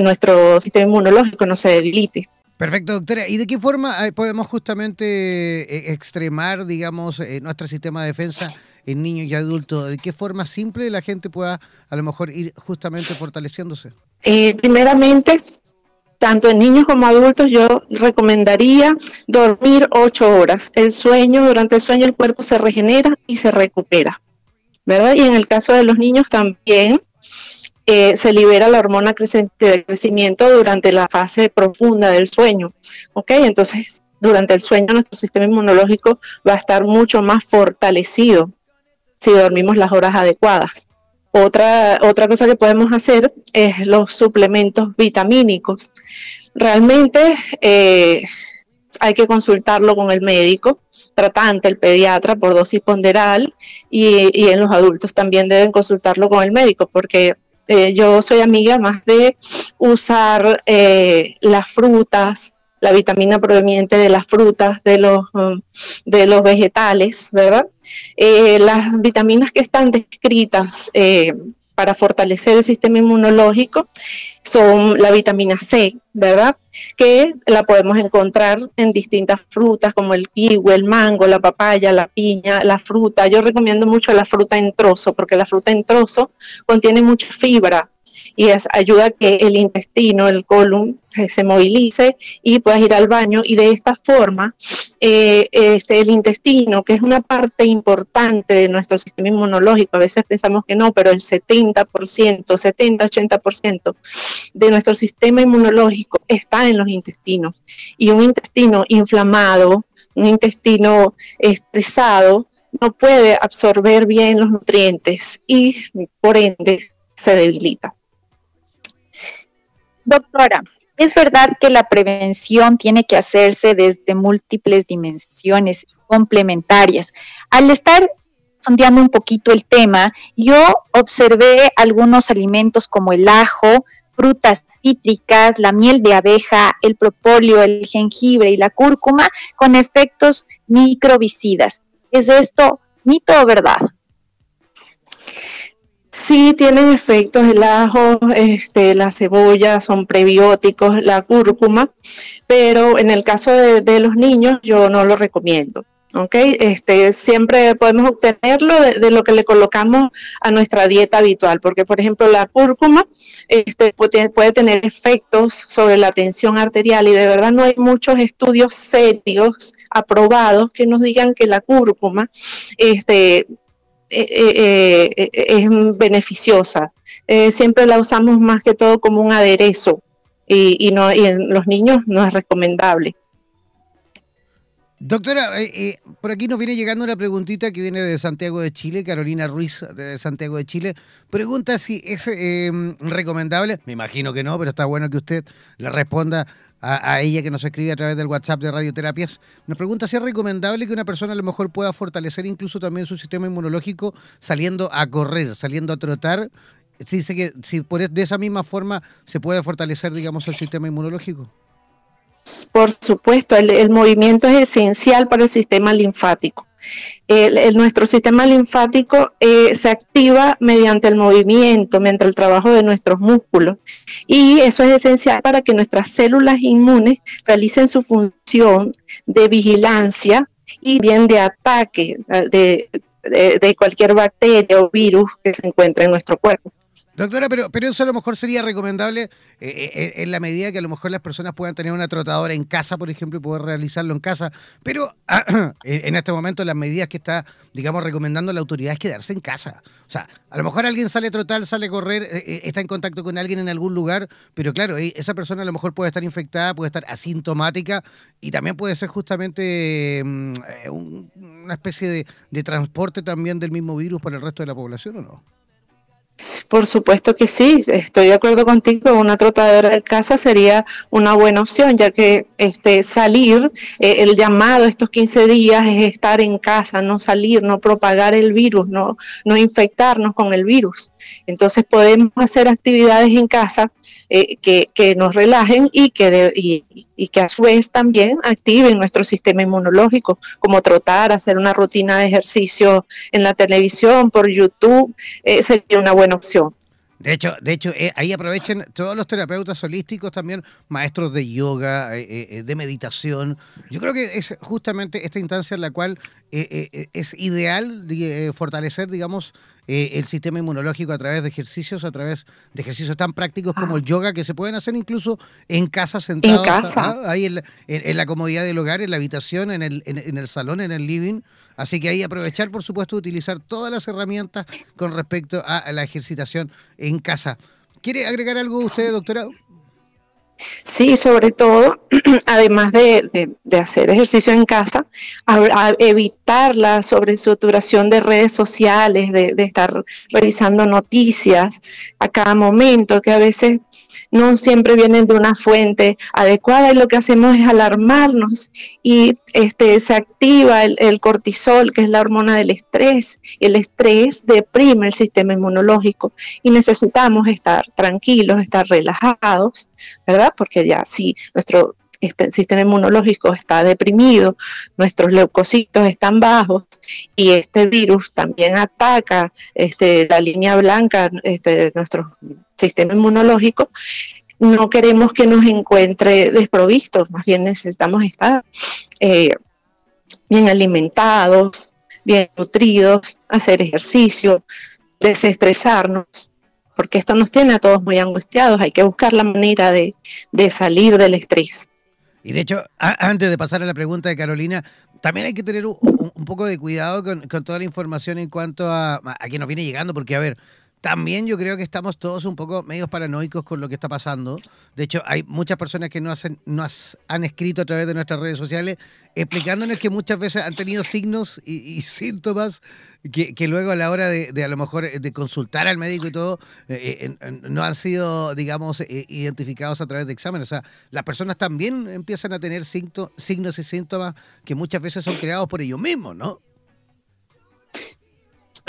nuestro sistema inmunológico no se debilite. Perfecto, doctora. ¿Y de qué forma eh, podemos justamente eh, extremar, digamos, nuestro sistema de defensa en niños y adultos? ¿De qué forma simple la gente pueda a lo mejor ir justamente fortaleciéndose? primeramente, tanto en niños como adultos, yo recomendaría dormir ocho horas. El sueño, durante el sueño el cuerpo se regenera y se recupera. ¿verdad? Y en el caso de los niños también, eh, se libera la hormona de crecimiento durante la fase profunda del sueño. ¿Ok? Entonces, durante el sueño nuestro sistema inmunológico va a estar mucho más fortalecido si dormimos las horas adecuadas. Otra, otra cosa que podemos hacer es los suplementos vitamínicos. Realmente eh, hay que consultarlo con el médico tratante, el pediatra, por dosis ponderal y, en los adultos también deben consultarlo con el médico porque eh, yo soy amiga más de usar eh, las frutas, la vitamina proveniente de las frutas, de los, um, de los vegetales, ¿verdad? Eh, las vitaminas que están descritas para fortalecer el sistema inmunológico son la vitamina C, ¿verdad? Que la podemos encontrar en distintas frutas como el kiwi, el mango, la papaya, la piña, la fruta. Yo recomiendo mucho la fruta en trozo porque la fruta en trozo contiene mucha fibra, y ayuda a que el intestino, el colon, se movilice y puedas ir al baño y de esta forma eh, este, el intestino, que es una parte importante de nuestro sistema inmunológico, a veces pensamos que no, pero el 70%, 70-80% de nuestro sistema inmunológico está en los intestinos y un intestino inflamado, un intestino estresado, no puede absorber bien los nutrientes y por ende se debilita. Doctora, es verdad que la prevención tiene que hacerse desde múltiples dimensiones complementarias. Al estar sondeando un poquito el tema, yo observé algunos alimentos como el ajo, frutas cítricas, la miel de abeja, el propóleo, el jengibre y la cúrcuma con efectos microbicidas. ¿Es esto mito o verdad? Sí tienen efectos el ajo, este, la cebolla, son prebióticos, la cúrcuma, pero en el caso de, los niños yo no lo recomiendo. ¿ok? Este, siempre podemos obtenerlo de, lo que le colocamos a nuestra dieta habitual, porque por ejemplo la cúrcuma este, puede, tener efectos sobre la tensión arterial y de verdad no hay muchos estudios serios aprobados que nos digan que la cúrcuma este, eh, eh, eh, es beneficiosa. siempre la usamos más que todo como un aderezo y, no, y en los niños no es recomendable. Doctora, por aquí nos viene llegando una preguntita que viene de Santiago de Chile, Carolina Ruiz de Santiago de Chile. Pregunta si es recomendable, me imagino que no, pero está bueno que usted le responda a, ella que nos escribe a través del WhatsApp de Radioterapias, nos pregunta si es recomendable que una persona a lo mejor pueda fortalecer incluso también su sistema inmunológico saliendo a correr, saliendo a trotar. Si dice que si por, de esa misma forma se puede fortalecer, digamos, el sistema inmunológico. Por supuesto, el movimiento es esencial para el sistema linfático el, nuestro sistema linfático eh, se activa mediante el movimiento, mediante el trabajo de nuestros músculos. Y eso es esencial para que nuestras células inmunes realicen su función de vigilancia y bien de ataque de, de cualquier bacteria o virus que se encuentre en nuestro cuerpo. Doctora, pero, pero eso a lo mejor sería recomendable eh, eh, en la medida que a lo mejor las personas puedan tener una trotadora en casa, por ejemplo, y poder realizarlo en casa. Pero en este momento las medidas que está, digamos, recomendando la autoridad es quedarse en casa. O sea, a lo mejor alguien sale a trotar, sale a correr, eh, está en contacto con alguien en algún lugar, pero claro, esa persona a lo mejor puede estar infectada, puede estar asintomática y también puede ser justamente mm, una especie de transporte también del mismo virus para el resto de la población, ¿o no? Por supuesto que sí, estoy de acuerdo contigo, una trotadora de casa sería una buena opción, ya que este salir, eh, el llamado estos 15 días es estar en casa, no salir, no propagar el virus, no, no infectarnos con el virus. Entonces podemos hacer actividades en casa eh, que, nos relajen y que, y, que a su vez también activen nuestro sistema inmunológico, como trotar, hacer una rutina de ejercicio en la televisión, por YouTube, eh, sería una buena opción. De hecho, de hecho eh, ahí aprovechen todos los terapeutas holísticos también, maestros de yoga, de meditación. Yo creo que es justamente esta instancia en la cual es ideal fortalecer, digamos, eh, el sistema inmunológico a través de ejercicios, a través de ejercicios tan prácticos como el yoga, que se pueden hacer incluso en casa sentados, ¿ah? ahí en la, comodidad del hogar, en la habitación, en el, en, el salón, en el living. Así que ahí aprovechar, por supuesto, utilizar todas las herramientas con respecto a la ejercitación en casa. ¿Quiere agregar algo usted, doctora? Sí, sobre todo, además de, hacer ejercicio en casa, evitar la sobresaturación de redes sociales, de, de estar revisando noticias a cada momento, que a veces no siempre vienen de una fuente adecuada y lo que hacemos es alarmarnos y este, se activa el, cortisol, que es la hormona del estrés. El estrés deprime el sistema inmunológico y necesitamos estar tranquilos, estar relajados, ¿verdad? Porque ya si nuestro este, sistema inmunológico está deprimido, nuestros leucocitos están bajos y este virus también ataca este, la línea blanca este, de nuestro sistema inmunológico, no queremos que nos encuentre desprovistos, más bien necesitamos estar eh, bien alimentados, bien nutridos, hacer ejercicio, desestresarnos, porque esto nos tiene a todos muy angustiados, hay que buscar la manera de, salir del estrés. Y de hecho, antes de pasar a la pregunta de Carolina, también hay que tener un, poco de cuidado con, toda la información en cuanto a, a quien nos viene llegando, porque a ver, también yo creo que estamos todos un poco medios paranoicos con lo que está pasando. De hecho, hay muchas personas que nos, han escrito a través de nuestras redes sociales explicándonos que muchas veces han tenido signos y, síntomas que, luego a la hora de, a lo mejor de consultar al médico y todo, eh, eh, no han sido, digamos, eh, identificados a través de exámenes. O sea, las personas también empiezan a tener signos y síntomas que muchas veces son creados por ellos mismos, ¿no?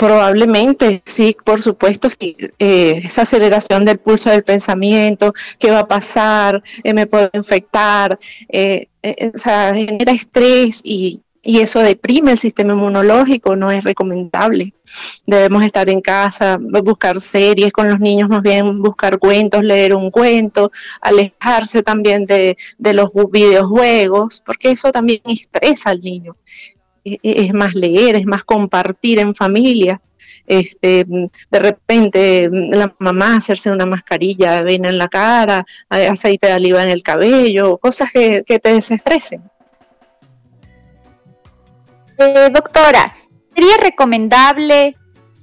Probablemente, sí, por supuesto, sí. Eh, esa aceleración del pulso del pensamiento, qué va a pasar, eh, me puedo infectar, eh, o sea, genera estrés y, eso deprime el sistema inmunológico, no es recomendable. Debemos estar en casa, buscar series con los niños, más bien buscar cuentos, leer un cuento, alejarse también de, de los videojuegos, porque eso también estresa al niño. Es más leer, es más compartir en familia. Este, de repente la mamá hacerse una mascarilla de avena en la cara, aceite de oliva en el cabello, cosas que, te desestresen. Eh, doctora, ¿sería recomendable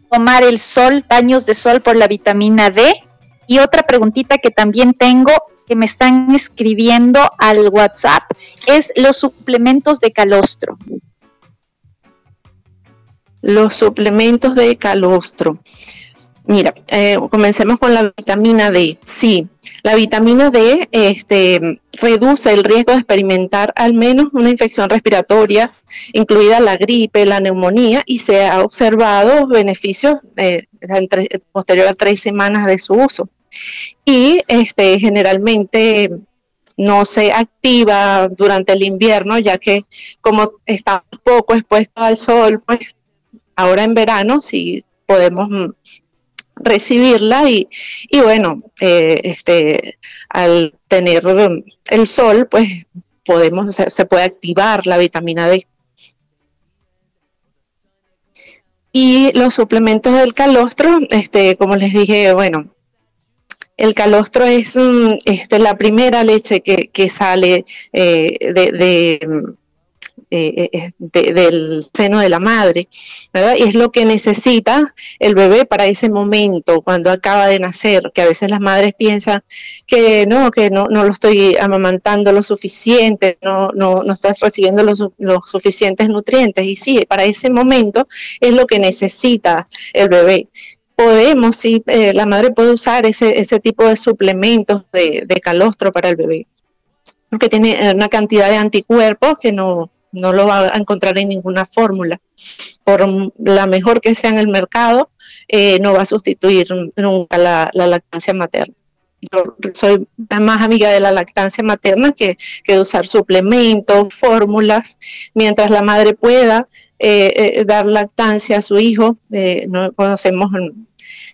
tomar el sol, baños de sol por la vitamina D? Y otra preguntita que también tengo, que me están escribiendo al WhatsApp, es los suplementos de calostro los suplementos de calostro. Mira, eh, comencemos con la vitamina D. Sí, la vitamina D este, reduce el riesgo de experimentar al menos una infección respiratoria, incluida la gripe, la neumonía, y se ha observado beneficios eh, posterior a tres semanas de su uso. Y este, generalmente no se activa durante el invierno, ya que como está poco expuesto al sol, pues ahora en verano sí podemos mm, recibirla y, bueno, eh, este, al tener mm, el sol, pues podemos, se, puede activar la vitamina D. Y los suplementos del calostro, este, como les dije, bueno, el calostro es mm, este, la primera leche que, sale eh, de, eh, eh, del seno de la madre, ¿verdad? Y es lo que necesita el bebé para ese momento, cuando acaba de nacer, que a veces las madres piensan que no, que no, no lo estoy amamantando lo suficiente, no, no, no estás recibiendo los, suficientes nutrientes. Y sí, para ese momento es lo que necesita el bebé podemos, sí, eh, la madre puede usar ese, ese tipo de suplementos de, de, calostro para el bebé, porque tiene una cantidad de anticuerpos que no, no lo va a encontrar en ninguna fórmula. Por la mejor que sea en el mercado, eh, no va a sustituir nunca la, lactancia materna. Yo soy más amiga de la lactancia materna que, de usar suplementos, fórmulas, mientras la madre pueda eh, eh, dar lactancia a su hijo. no conocemos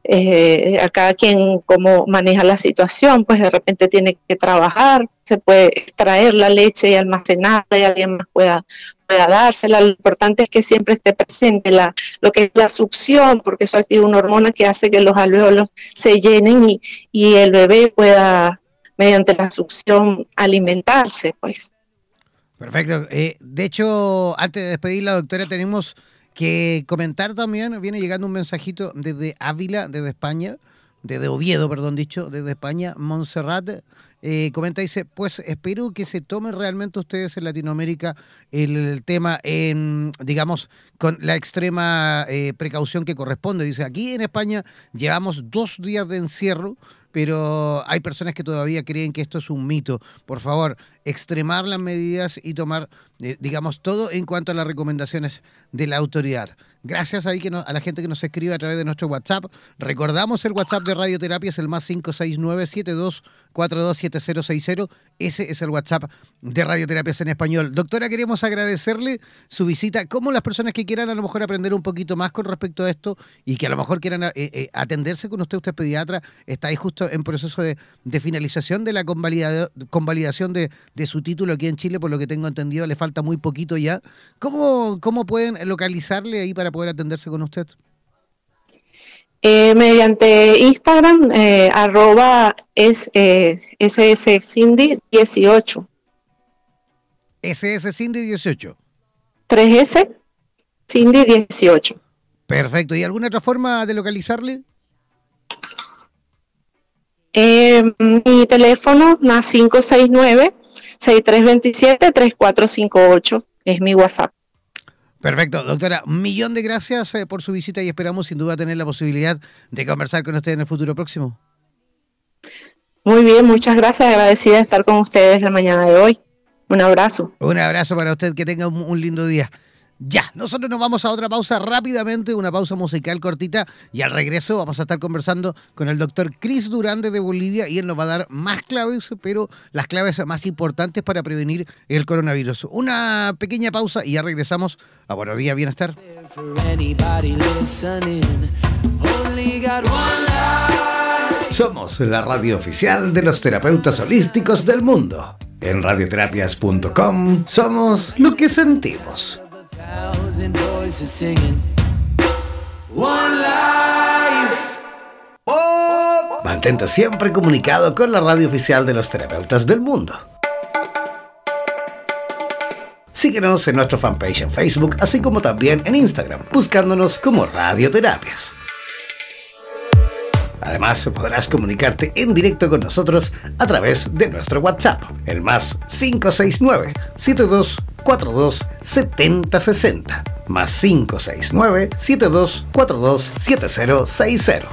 eh, a cada quien cómo maneja la situación, pues de repente tiene que trabajar, se puede extraer la leche y almacenarla y alguien más pueda, pueda dársela. Lo importante es que siempre esté presente la, lo que es la succión, porque eso activa una hormona que hace que los alveolos se llenen y, y el bebé pueda, mediante la succión, alimentarse, pues. Perfecto. Eh, de hecho, antes de despedir la doctora, tenemos que comentar también, viene llegando un mensajito desde Ávila, desde España, desde Oviedo, perdón dicho, desde España, Montserrat. Eh, comenta, dice, pues espero que se tomen realmente ustedes en Latinoamérica el, tema en, digamos, con la extrema eh, precaución que corresponde. Dice, aquí en España llevamos dos días de encierro, pero hay personas que todavía creen que esto es un mito. Por favor, extremar las medidas y tomar, eh, digamos, todo en cuanto a las recomendaciones de la autoridad. Gracias ahí que a la gente que nos escribe a través de nuestro WhatsApp. Recordamos el WhatsApp de Radioterapia, es el más 569 72 427060. Ese es el WhatsApp de Radioterapias en Español. Doctora, queremos agradecerle su visita. ¿Cómo las personas que quieran a lo mejor aprender un poquito más con respecto a esto y que a lo mejor quieran eh, eh, atenderse con usted, usted es pediatra, está ahí justo en proceso de, finalización de la convalidación de, su título aquí en Chile, por lo que tengo entendido, le falta muy poquito ya. ¿Cómo, cómo pueden localizarle ahí para poder atenderse con usted? Eh, mediante Instagram, eh, arroba es, eh, sscindy18. sscindy18. 3S Cindy18. Perfecto. ¿Y alguna otra forma de localizarle? Eh, mi teléfono, más 569-6327-3458, es mi WhatsApp. Perfecto, doctora, un millón de gracias eh, por su visita y esperamos sin duda tener la posibilidad de conversar con usted en el futuro próximo. Muy bien, muchas gracias, agradecida de estar con ustedes la mañana de hoy. Un abrazo. Un abrazo para usted, que tenga un lindo día. Ya, nosotros nos vamos a otra pausa rápidamente, una pausa musical cortita y al regreso vamos a estar conversando con el doctor Chris Durande de Bolivia y él nos va a dar más claves, pero las claves más importantes para prevenir el coronavirus. Una pequeña pausa y ya regresamos a Buenos Días Bienestar. Somos la radio oficial de los terapeutas holísticos del mundo. En radioterapias.com somos lo que sentimos. Mantente siempre comunicado con la radio oficial de los terapeutas del mundo. Síguenos en nuestro fanpage en Facebook, así como también en Instagram, buscándonos como Radioterapias. Además, podrás comunicarte en directo con nosotros a través de nuestro WhatsApp, el más 569 7242 7060 más 569 7242 7060.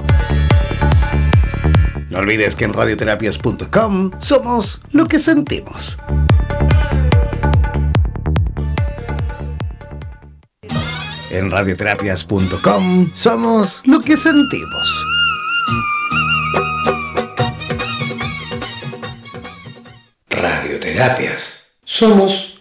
No olvides que en radioterapias.com somos lo que sentimos. En radioterapias.com somos lo que sentimos. Radioterapias. Somos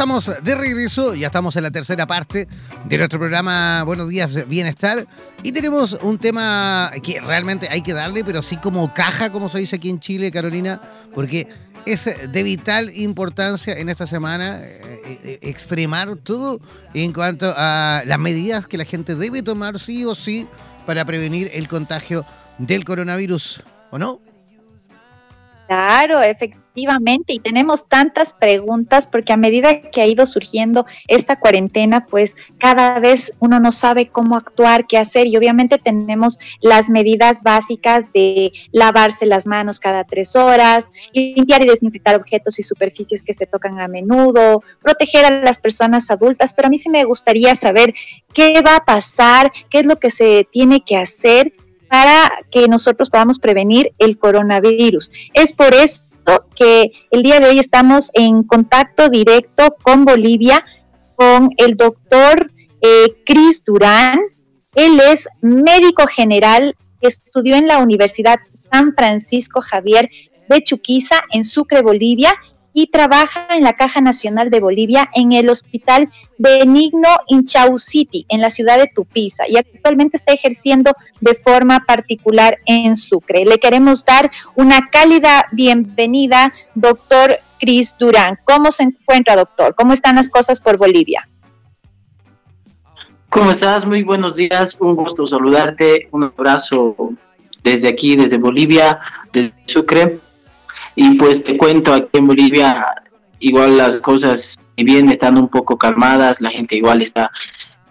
Estamos de regreso, ya estamos en la tercera parte de nuestro programa Buenos Días Bienestar y tenemos un tema que realmente hay que darle, pero sí como caja, como se dice aquí en Chile, Carolina, porque es de vital importancia en esta semana eh, eh, extremar todo en cuanto a las medidas que la gente debe tomar sí o sí para prevenir el contagio del coronavirus, ¿o no? Claro, efectivamente, y tenemos tantas preguntas porque a medida que ha ido surgiendo esta cuarentena, pues cada vez uno no sabe cómo actuar, qué hacer, y obviamente tenemos las medidas básicas de lavarse las manos cada tres horas, limpiar y desinfectar objetos y superficies que se tocan a menudo, proteger a las personas adultas, pero a mí sí me gustaría saber qué va a pasar, qué es lo que se tiene que hacer para que nosotros podamos prevenir el coronavirus. Es por que el día de hoy estamos en contacto directo con Bolivia, con el doctor eh, Cris Durán. Él es médico general, estudió en la Universidad San Francisco Javier de Chuquiza, en Sucre, Bolivia, y trabaja en la Caja Nacional de Bolivia en el Hospital Benigno City, en la ciudad de Tupiza, y actualmente está ejerciendo de forma particular en Sucre. Le queremos dar una cálida bienvenida, doctor Cris Durán. ¿Cómo se encuentra, doctor? ¿Cómo están las cosas por Bolivia? ¿Cómo estás? Muy buenos días, un gusto saludarte, un abrazo desde aquí, desde Bolivia, desde Sucre y pues te cuento, aquí en Bolivia igual las cosas, bien están un poco calmadas, la gente igual está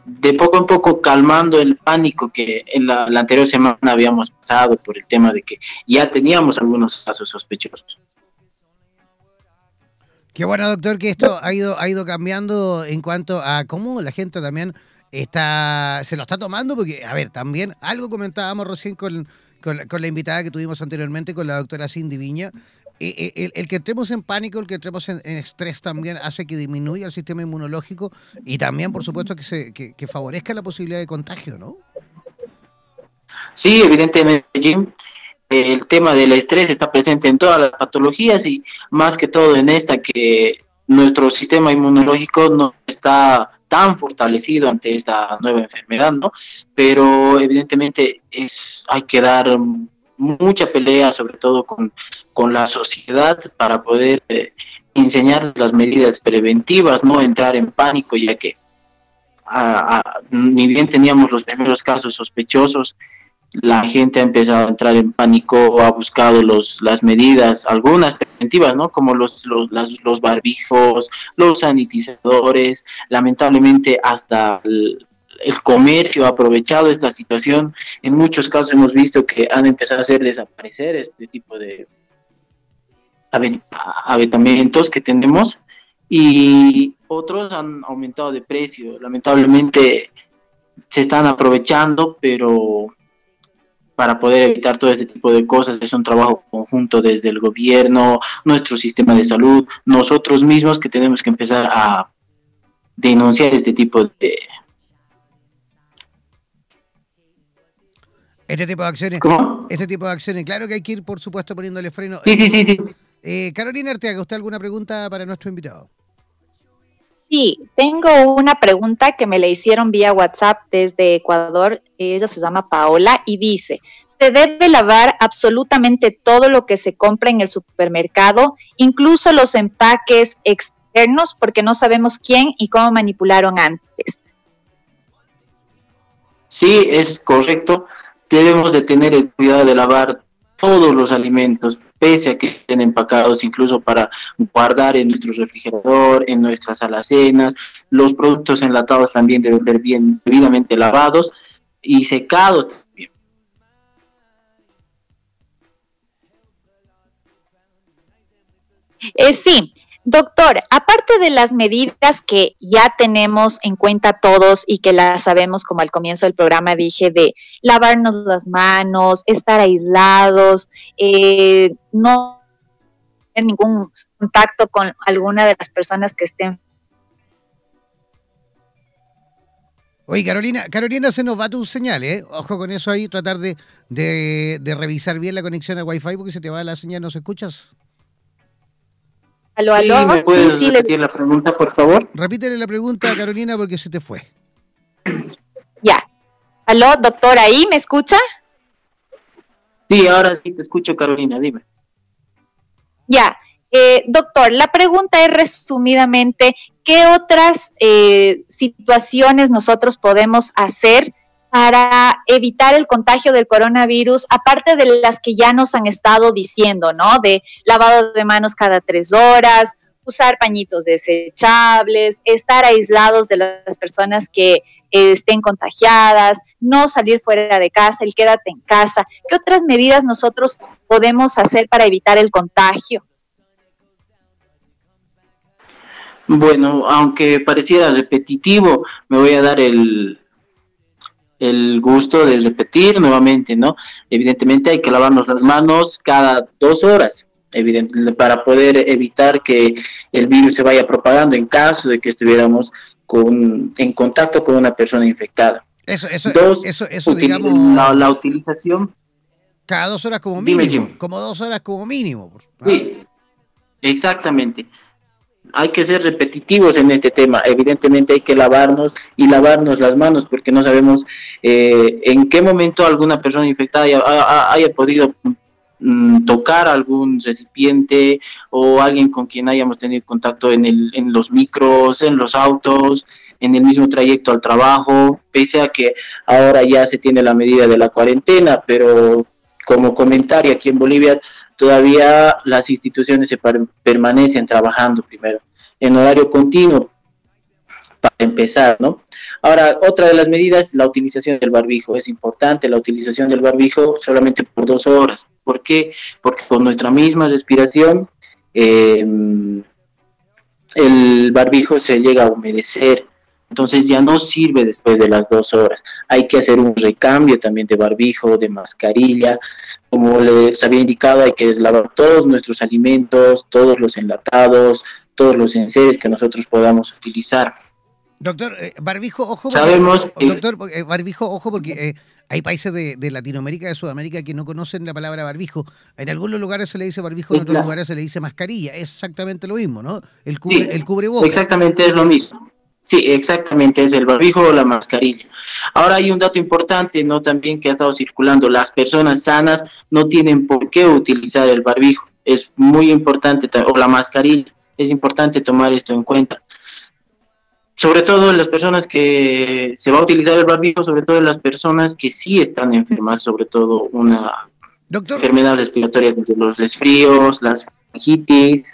de poco en poco calmando el pánico que en la, anterior semana habíamos pasado por el tema de que ya teníamos algunos casos sospechosos. Qué bueno, doctor, que esto ha ido, ha ido cambiando en cuanto a cómo la gente también está, se lo está tomando, porque, a ver, también algo comentábamos recién con, con, con la invitada que tuvimos anteriormente, con la doctora Cindy Viña, el, que entremos en pánico, el que entremos en, estrés también hace que disminuya el sistema inmunológico y también, por supuesto, que, se, que, favorezca la posibilidad de contagio, ¿no? Sí, evidentemente, Jim. El tema del estrés está presente en todas las patologías y más que todo en esta que nuestro sistema inmunológico no está tan fortalecido ante esta nueva enfermedad, ¿no? Pero evidentemente es hay que dar mucha pelea, sobre todo con, con la sociedad, para poder eh, enseñar las medidas preventivas, no entrar en pánico, ya que ni bien teníamos los primeros casos sospechosos, la gente ha empezado a entrar en pánico, ha buscado los, las medidas, algunas preventivas, ¿no? Como los, los, los barbijos, los sanitizadores, lamentablemente hasta el comercio ha aprovechado esta situación. En muchos casos hemos visto que han empezado a hacer desaparecer este tipo de aventamientos que tenemos y otros han aumentado de precio. Lamentablemente se están aprovechando, pero para poder evitar todo este tipo de cosas es un trabajo conjunto desde el gobierno, nuestro sistema de salud, nosotros mismos que tenemos que empezar a denunciar este tipo de, Este tipo de acciones. Este tipo de acciones. Claro que hay que ir, por supuesto, poniéndole freno. Sí, sí, sí. sí. Eh, Carolina Arteaga, ¿usted alguna pregunta para nuestro invitado? Sí, tengo una pregunta que me le hicieron vía WhatsApp desde Ecuador. Ella se llama Paola y dice, ¿se debe lavar absolutamente todo lo que se compra en el supermercado, incluso los empaques externos, porque no sabemos quién y cómo manipularon antes? Sí, es correcto debemos de tener el cuidado de lavar todos los alimentos, pese a que estén empacados incluso para guardar en nuestro refrigerador, en nuestras alacenas. Los productos enlatados también deben ser bien debidamente lavados y secados también. Eh, sí, Doctor, aparte de las medidas que ya tenemos en cuenta todos y que las sabemos, como al comienzo del programa dije, de lavarnos las manos, estar aislados, eh, no tener ningún contacto con alguna de las personas que estén Oye, Carolina, Carolina, se nos va tu señal, ¿eh? Ojo con eso ahí, tratar de, revisar bien la conexión a Wi-Fi porque se te va la señal, ¿no se escuchas? Aló, aló. ¿me puedes repetir la pregunta, por favor? Repítele la pregunta, Carolina, porque se te fue. Ya. Aló, doctor, ¿ahí me escucha? Sí, ahora sí te escucho, Carolina, dime. Ya. Eh, doctor, la pregunta es resumidamente, ¿qué otras eh, situaciones nosotros podemos hacer para evitar el contagio del coronavirus, aparte de las que ya nos han estado diciendo, ¿no? De lavado de manos cada tres horas, usar pañitos desechables, estar aislados de las personas que eh, estén contagiadas, no salir fuera de casa, el quédate en casa. ¿Qué otras medidas nosotros podemos hacer para evitar el contagio? Bueno, aunque pareciera repetitivo, me voy a dar el, el gusto de repetir nuevamente, ¿no? Evidentemente hay que lavarnos las manos cada dos horas, evidente, para poder evitar que el virus se vaya propagando en caso de que estuviéramos con, en contacto con una persona infectada. Eso, eso, Dos, eso, eso digamos, La, la utilización, cada dos horas como Dime, mínimo. Jim. Como dos horas como mínimo. ¿ah? sí, exactamente. Hay que ser repetitivos en este tema. Evidentemente hay que lavarnos y lavarnos las manos porque no sabemos eh, en qué momento alguna persona infectada haya, ha- haya podido mm, tocar algún recipiente o alguien con quien hayamos tenido contacto en, el, en los micros, en los autos, en el mismo trayecto al trabajo, pese a que ahora ya se tiene la medida de la cuarentena, pero como comentario aquí en Bolivia todavía las instituciones se permanecen trabajando primero en horario continuo para empezar, ¿no? Ahora, otra de las medidas, la utilización del barbijo. Es importante la utilización del barbijo solamente por dos horas. ¿Por qué? Porque con nuestra misma respiración eh, el barbijo se llega a humedecer. Entonces ya no sirve después de las dos horas. Hay que hacer un recambio también de barbijo, de mascarilla. Como les había indicado, hay que lavar todos nuestros alimentos, todos los enlatados, todos los enseres que nosotros podamos utilizar. Doctor, eh, barbijo, ojo. porque- Sabemos doctor, eh, barbijo, ojo, porque eh, hay países de, de Latinoamérica, de Sudamérica, que no conocen la palabra barbijo. En algunos lugares se le dice barbijo, en otros claro. lugares se le dice mascarilla. Es exactamente lo mismo, ¿no? El, cubre, Sí, el cubreboca. Exactamente es lo mismo. Sí, exactamente, es el barbijo o la mascarilla. Ahora hay un dato importante, ¿no? También que ha estado circulando. Las personas sanas no tienen por qué utilizar el barbijo. Es muy importante, ta- o la mascarilla. Es importante tomar esto en cuenta. Sobre todo en las personas que se va a utilizar el barbijo, sobre todo en las personas que sí están enfermas, sobre todo una Doctor, enfermedad respiratoria desde los resfríos, las faringitis,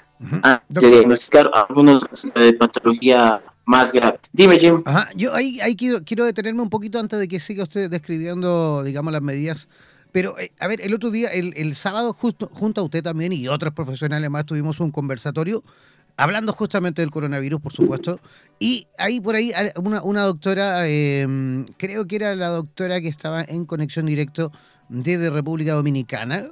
Doctor. diagnosticar algunos de patología más grave. Dime, Jim. Ajá, yo ahí, ahí quiero, quiero detenerme un poquito antes de que siga usted describiendo, digamos, las medidas. Pero, eh, a ver, el otro día, el, el sábado, justo, junto a usted también y otros profesionales más, tuvimos un conversatorio hablando justamente del coronavirus, por supuesto. Y ahí por ahí una, una doctora, eh, creo que era la doctora que estaba en conexión directo desde República Dominicana.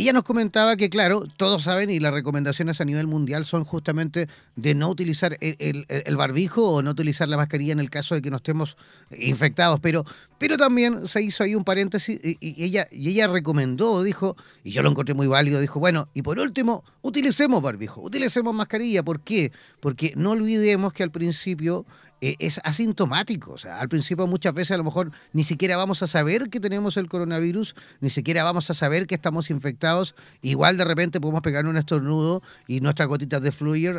Ella nos comentaba que, claro, todos saben y las recomendaciones a nivel mundial son justamente de no utilizar el, el- barbijo o no utilizar la mascarilla en el caso de que no estemos infectados, pero, pero también se hizo ahí un paréntesis y ella, y ella recomendó, dijo, y yo lo encontré muy válido, dijo, bueno, y por último, utilicemos barbijo, utilicemos mascarilla. ¿Por qué? Porque no olvidemos que al principio eh, es asintomático. O sea, al principio muchas veces a lo mejor ni siquiera vamos a saber que tenemos el coronavirus, ni siquiera vamos a saber que estamos infectados. Igual de repente podemos pegar un estornudo y nuestras gotitas de fluir,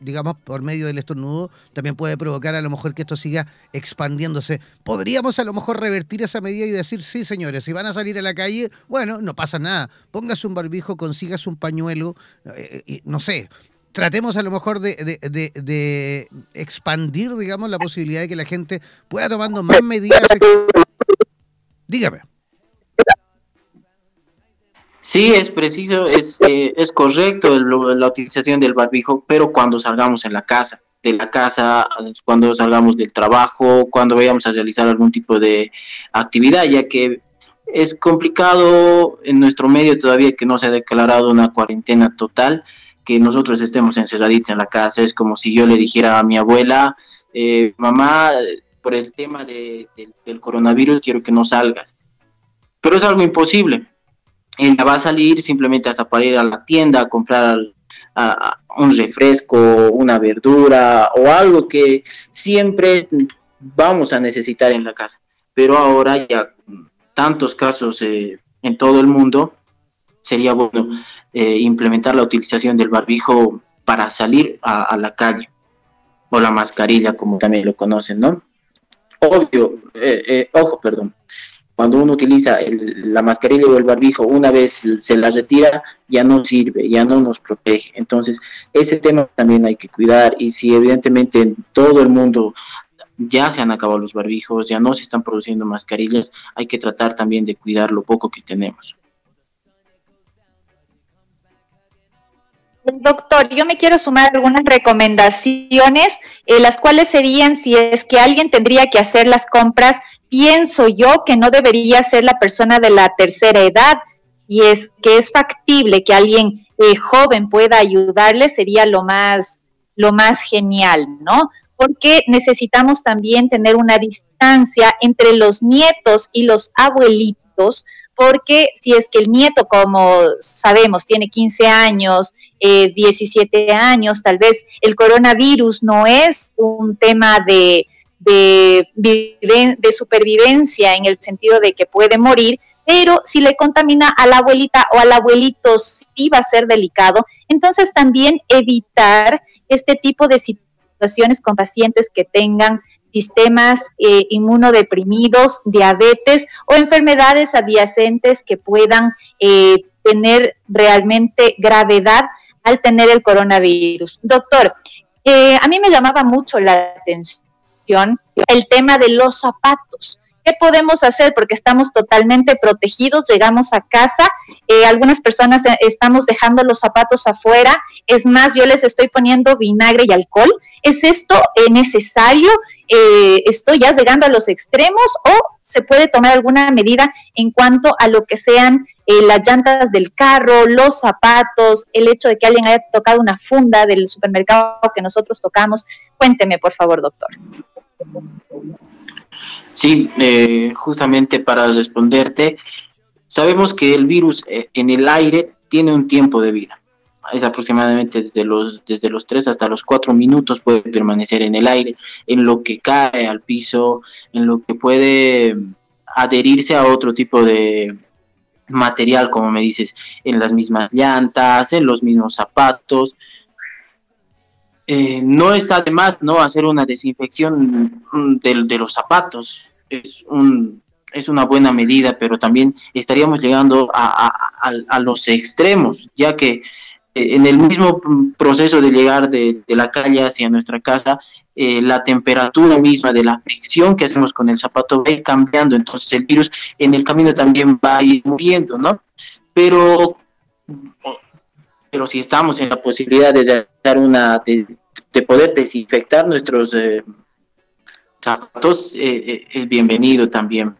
digamos, por medio del estornudo, también puede provocar a lo mejor que esto siga expandiéndose. Podríamos a lo mejor revertir esa medida y decir, sí, señores, si van a salir a la calle, bueno, no pasa nada. Póngase un barbijo, consígase un pañuelo, eh, eh, no sé, tratemos a lo mejor de, de- de- expandir, digamos, la posibilidad de que la gente pueda tomando más medidas. Dígame. Sí, es preciso, es, eh, es correcto la utilización del barbijo, pero cuando salgamos en la casa, de la casa, cuando salgamos del trabajo, cuando vayamos a realizar algún tipo de actividad, ya que es complicado en nuestro medio todavía que no se ha declarado una cuarentena total, que nosotros estemos encerraditos en la casa. Es como si yo le dijera a mi abuela, eh, mamá, por el tema de- de- del coronavirus quiero que no salgas. Pero es algo imposible ella va a salir simplemente hasta para ir a la tienda a comprar un refresco, una verdura o algo que siempre vamos a necesitar en la casa. Pero ahora ya tantos casos eh, en todo el mundo, sería bueno eh, implementar la utilización del barbijo para salir a, la calle o la mascarilla, como también lo conocen, ¿no? Obvio, eh, ojo, perdón, cuando uno utiliza la mascarilla o el barbijo, una vez se la retira, ya no sirve, ya no nos protege. Entonces, ese tema también hay que cuidar y si evidentemente en todo el mundo ya se han acabado los barbijos, ya no se están produciendo mascarillas, hay que tratar también de cuidar lo poco que tenemos. Doctor, yo me quiero sumar algunas recomendaciones, eh, las cuales serían si es que alguien tendría que hacer las compras pienso yo que no debería ser la persona de la tercera edad y es que es factible que alguien eh, joven pueda ayudarle sería lo más lo más genial, ¿no? Porque necesitamos también tener una distancia entre los nietos y los abuelitos, porque si es que el nieto, como sabemos, tiene 15 años, 17 eh, años, tal vez el coronavirus no es un tema de, de, de supervivencia en el sentido de que puede morir, pero si le contamina a la abuelita o al abuelito sí va a ser delicado. Entonces también evitar este tipo de situaciones con pacientes que tengan sistemas eh, inmunodeprimidos, diabetes o enfermedades adyacentes que puedan eh, tener realmente gravedad al tener el coronavirus. Doctor, eh, a mí me llamaba mucho la atención el tema de los zapatos. ¿Qué podemos hacer? Porque estamos totalmente protegidos, llegamos a casa, eh, algunas personas eh, estamos dejando los zapatos afuera, es más, yo les estoy poniendo vinagre y alcohol. ¿Es esto eh, necesario? ¿Estoy ya llegando a los extremos o se puede tomar alguna medida en cuanto a lo que sean las llantas del carro, los zapatos, el hecho de que alguien haya tocado una funda del supermercado que nosotros tocamos? Cuénteme, por favor, doctor. Sí, eh, justamente para responderte, sabemos que el virus eh, en el aire tiene un tiempo de vida. Es aproximadamente desde los, desde los 3 hasta los 4 minutos puede permanecer en el aire, en lo que cae al piso, en lo que puede adherirse a otro tipo de material, como me dices, en las mismas llantas, en los mismos zapatos, eh, no está de más no hacer una desinfección mm, de, los zapatos. Es, un, es una buena medida, pero también estaríamos llegando a, los extremos, ya que eh, en el mismo proceso de llegar de, la calle hacia nuestra casa, eh, la temperatura misma de la fricción que hacemos con el zapato va a ir cambiando, entonces el virus en el camino también va a ir muriendo, ¿no? Pero pero si estamos en la posibilidad de dar una de poder desinfectar nuestros eh, zapatos, eh, eh, es bienvenido también.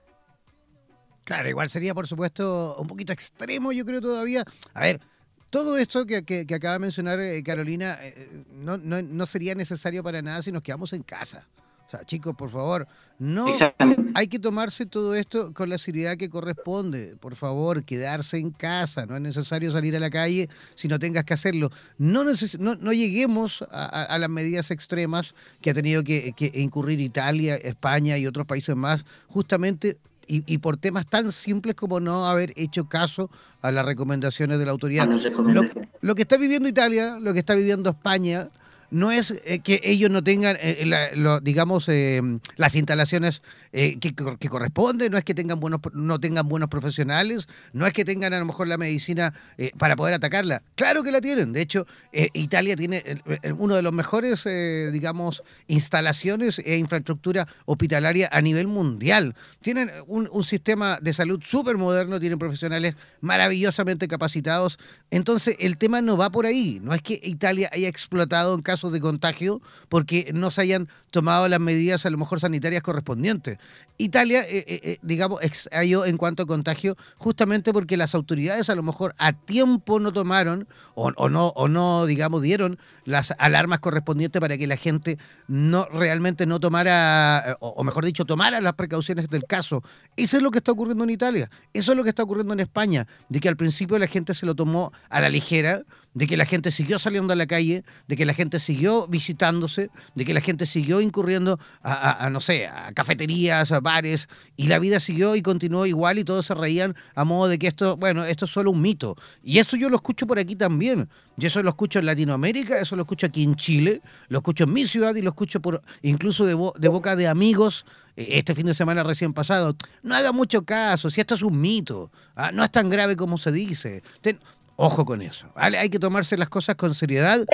Claro, igual sería, por supuesto, un poquito extremo, yo creo todavía. A ver, todo esto que, que, acaba de mencionar Carolina no, no, no, sería necesario para nada si nos quedamos en casa. O sea, chicos, por favor, no hay que tomarse todo esto con la seriedad que corresponde. Por favor, quedarse en casa. No es necesario salir a la calle si no tengas que hacerlo. No, no, lleguemos a, las medidas extremas que ha tenido que, incurrir Italia, España y otros países más, justamente y, por temas tan simples como no haber hecho caso a las recomendaciones de la autoridad. lo, que está viviendo Italia, lo que está viviendo España, no es eh, que ellos no tengan, eh, digamos, eh, las instalaciones que, corresponden, no es que tengan buenos, no tengan buenos profesionales, no es que tengan a lo mejor la medicina para poder atacarla. Claro que la tienen. De hecho, Italia tiene uno de los mejores, digamos, instalaciones e infraestructura hospitalaria a nivel mundial. Tienen un, un sistema de salud súper moderno, tienen profesionales maravillosamente capacitados. Entonces, el tema no va por ahí. No es que Italia haya explotado en caso de contagio porque no se hayan tomado las medidas a lo mejor sanitarias correspondientes. Italia, eh, eh, eh, digamos, extrayó en cuanto a contagio justamente porque las autoridades a lo mejor a tiempo no tomaron o, no, o no, digamos, dieron las alarmas correspondientes para que la gente no realmente no tomara, o, mejor dicho, tomara las precauciones del caso. Eso es lo que está ocurriendo en Italia. Eso es lo que está ocurriendo en España, de que al principio la gente se lo tomó a la ligera, de que la gente siguió saliendo a la calle, de que la gente siguió visitándose, de que la gente siguió incurriendo a, no sé, a cafeterías, a bares, y la vida siguió y continuó igual y todos se reían a modo de que esto, bueno, esto es solo un mito. Y eso yo lo escucho por aquí también. Yo eso lo escucho en Latinoamérica, eso lo escucho aquí en Chile, lo escucho en mi ciudad y lo escucho por incluso de, de boca de amigos eh, este fin de semana recién pasado. No haga mucho caso, si esto es un mito, ¿ah? no es tan grave como se dice. Ojo con eso. ¿vale? Hay que tomarse las cosas con seriedad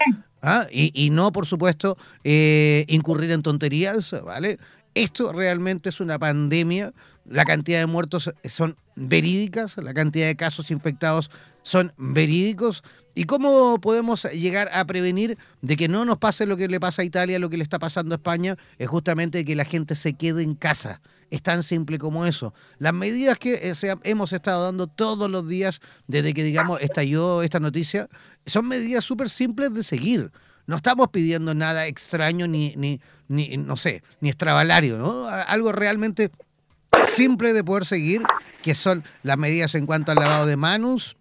¿ah? y, no, por supuesto, eh, incurrir en tonterías. ¿vale? Esto realmente es una pandemia. La cantidad de muertos son verídicas, la cantidad de casos infectados son verídicos. ¿Y cómo podemos llegar a prevenir de que no nos pase lo que le pasa a Italia, lo que le está pasando a España? Es justamente que la gente se quede en casa. Es tan simple como eso. Las medidas que eh, hemos estado dando todos los días desde que, digamos, estalló esta noticia, son medidas súper simples de seguir. No estamos pidiendo nada extraño ni, ni, ni, no sé, ni extravalario, ¿no? Algo realmente simple de poder seguir, que son las medidas en cuanto al lavado de manos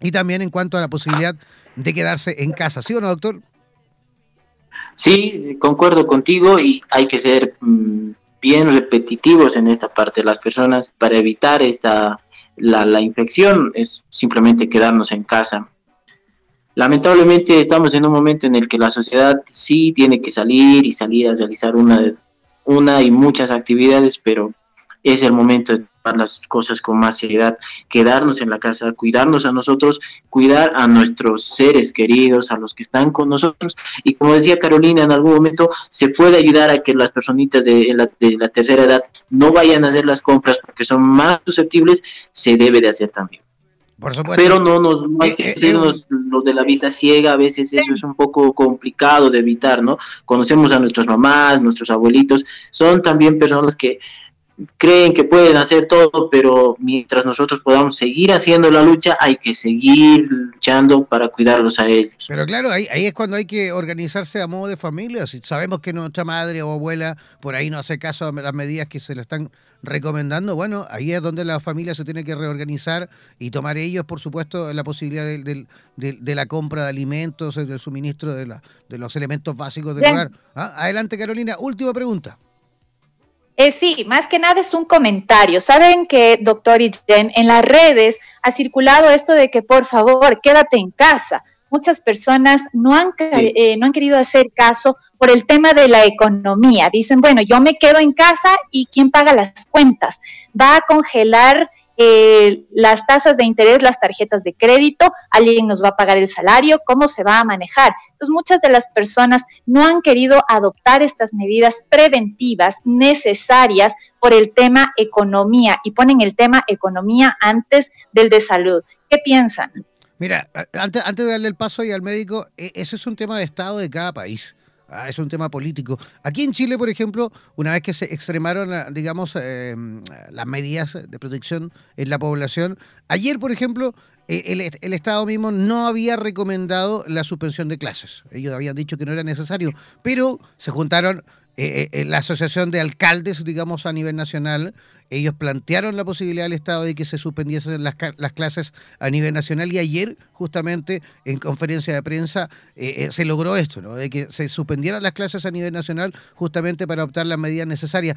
y también en cuanto a la posibilidad de quedarse en casa. ¿Sí o no, doctor? Sí, concuerdo contigo y hay que ser mm, bien repetitivos en esta parte. Las personas, para evitar esta, la, la infección, es simplemente quedarnos en casa. Lamentablemente estamos en un momento en el que la sociedad sí tiene que salir y salir a realizar una, una y muchas actividades, pero es el momento de las cosas con más seriedad, quedarnos en la casa, cuidarnos a nosotros, cuidar a nuestros seres queridos, a los que están con nosotros. Y como decía Carolina, en algún momento se puede ayudar a que las personitas de la, de la tercera edad no vayan a hacer las compras porque son más susceptibles, se debe de hacer también. Por supuesto. Pero no nos hay que eh, eh, los, de la vista ciega, a veces eso es un poco complicado de evitar, ¿no? Conocemos a nuestras mamás, nuestros abuelitos, son también personas que creen que pueden hacer todo, pero mientras nosotros podamos seguir haciendo la lucha, hay que seguir luchando para cuidarlos a ellos. Pero claro, ahí, ahí es cuando hay que organizarse a modo de familia. Si sabemos que nuestra madre o abuela por ahí no hace caso a las medidas que se le están recomendando, bueno, ahí es donde la familia se tiene que reorganizar y tomar ellos, por supuesto, la posibilidad de, de, la compra de alimentos, del suministro de, la, de los elementos básicos del hogar. ¿Ah? Adelante, Carolina. Última pregunta. Eh, sí, más que nada es un comentario. Saben que, doctor Jen, en las redes ha circulado esto de que por favor quédate en casa. Muchas personas no han, eh, no han querido hacer caso por el tema de la economía. Dicen, bueno, yo me quedo en casa y ¿quién paga las cuentas? Va a congelar eh, las tasas de interés, las tarjetas de crédito, alguien nos va a pagar el salario, cómo se va a manejar. Entonces, muchas de las personas no han querido adoptar estas medidas preventivas necesarias por el tema economía y ponen el tema economía antes del de salud. ¿Qué piensan? Mira, antes, antes de darle el paso ahí al médico, e, ese es un tema de Estado de cada país. Ah, es un tema político. Aquí en Chile, por ejemplo, una vez que se extremaron, ah, digamos, eh, las medidas de protección en la población, ayer, por ejemplo, e, el, Estado mismo no había recomendado la suspensión de clases. Ellos habían dicho que no era necesario, pero se juntaron eh, eh, la Asociación de Alcaldes, digamos, a nivel nacional, ellos plantearon la posibilidad del Estado de que se suspendiesen las, clases a nivel nacional y ayer, justamente, en conferencia de prensa, eh, se logró esto, ¿no? de que se suspendieran las clases a nivel nacional justamente para adoptar las medidas necesarias.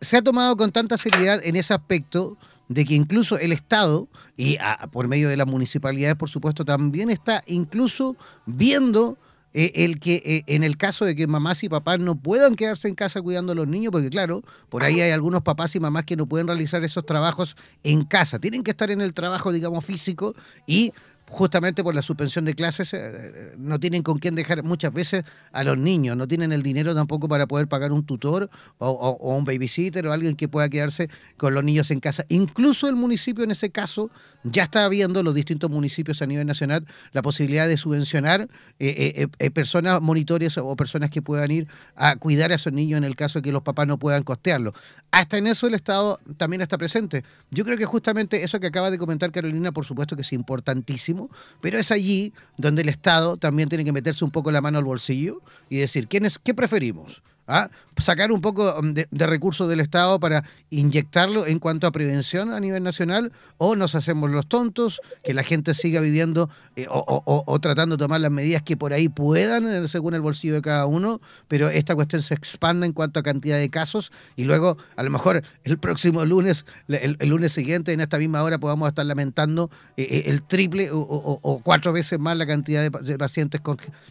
se ha tomado con tanta seriedad en ese aspecto de que incluso el Estado, y por medio de las municipalidades, por supuesto, también está incluso viendo eh, el que eh, en el caso de que mamás y papás no puedan quedarse en casa cuidando a los niños, porque claro, por ahí hay algunos papás y mamás que no pueden realizar esos trabajos en casa, tienen que estar en el trabajo, digamos, físico y justamente por la suspensión de clases, eh, no tienen con quién dejar muchas veces a los niños, no tienen el dinero tampoco para poder pagar un tutor o, un babysitter o alguien que pueda quedarse con los niños en casa. Incluso el municipio en ese caso ya está viendo, los distintos municipios a nivel nacional, la posibilidad de subvencionar eh, eh, personas monitores o personas que puedan ir a cuidar a esos niños en el caso de que los papás no puedan costearlo. Hasta en eso el Estado también está presente. Yo creo que justamente eso que acaba de comentar Carolina, por supuesto que es importantísimo pero es allí donde el Estado también tiene que meterse un poco la mano al bolsillo y decir, ¿quién es, ¿qué preferimos? ¿Ah? sacar un poco um, de, recursos del Estado para inyectarlo en cuanto a prevención a nivel nacional o nos hacemos los tontos, que la gente siga viviendo eh, o, tratando de tomar las medidas que por ahí puedan, eh, según el bolsillo de cada uno, pero esta cuestión se expanda en cuanto a cantidad de casos y luego a lo mejor el próximo lunes, el, lunes siguiente, en esta misma hora, podamos estar lamentando eh, el triple o, cuatro veces más la cantidad de, pacientes,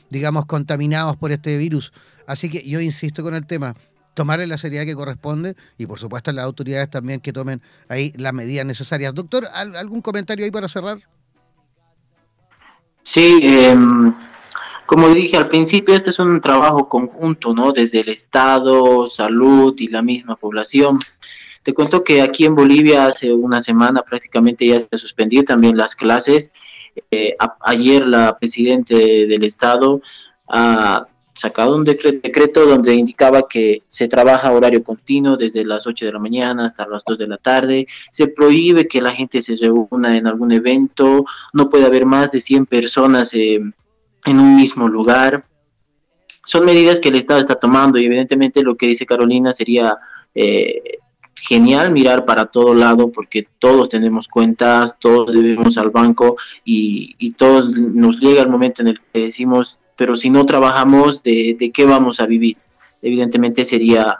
digamos, contaminados por este virus. Así que yo insisto con el tema, tomarle la seriedad que corresponde y por supuesto las autoridades también que tomen ahí las medidas necesarias. Doctor, ¿algún comentario ahí para cerrar? Sí, em, como dije al principio, este es un trabajo conjunto, ¿no? Desde el Estado, salud y la misma población. Te cuento que aquí en Bolivia hace una semana prácticamente ya se suspendió también las clases. Eh, ayer la presidenta del Estado ha sacado un decreto, donde indicaba que se trabaja horario continuo desde las 8 de la mañana hasta las 2 de la tarde, se prohíbe que la gente se reúna en algún evento, no puede haber más de 100 personas eh, en un mismo lugar. Son medidas que el Estado está tomando y evidentemente lo que dice Carolina sería eh, genial mirar para todo lado porque todos tenemos cuentas, todos debemos al banco y todos nos llega el momento en el que decimos pero si no trabajamos, ¿de, qué vamos a vivir? Evidentemente sería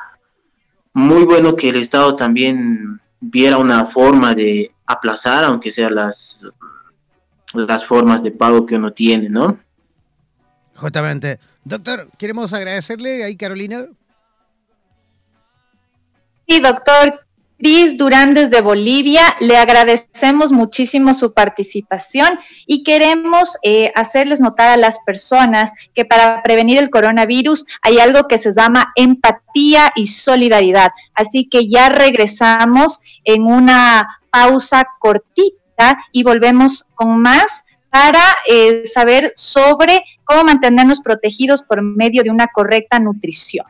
muy bueno que el Estado también viera una forma de aplazar, aunque sean las, las formas de pago que uno tiene, ¿no? Justamente. Doctor, queremos agradecerle ahí, Carolina. Sí, doctor, Cris Durán desde Bolivia, le agradecemos muchísimo su participación y queremos eh, hacerles notar a las personas que para prevenir el coronavirus hay algo que se llama empatía y solidaridad. Así que ya regresamos en una pausa cortita y volvemos con más para eh, saber sobre cómo mantenernos protegidos por medio de una correcta nutrición.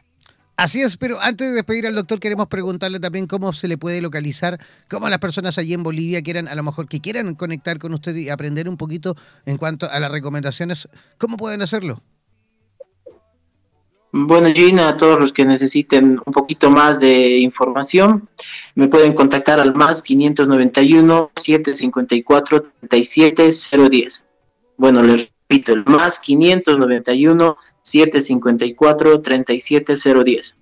Así es, pero antes de despedir al doctor queremos preguntarle también cómo se le puede localizar, cómo las personas allí en Bolivia quieran, a lo mejor que quieran conectar con usted y aprender un poquito en cuanto a las recomendaciones, ¿cómo pueden hacerlo? Bueno, Gina, a todos los que necesiten un poquito más de información, me pueden contactar al más 591 754 37010. Bueno, les repito, el más 591 754-37010.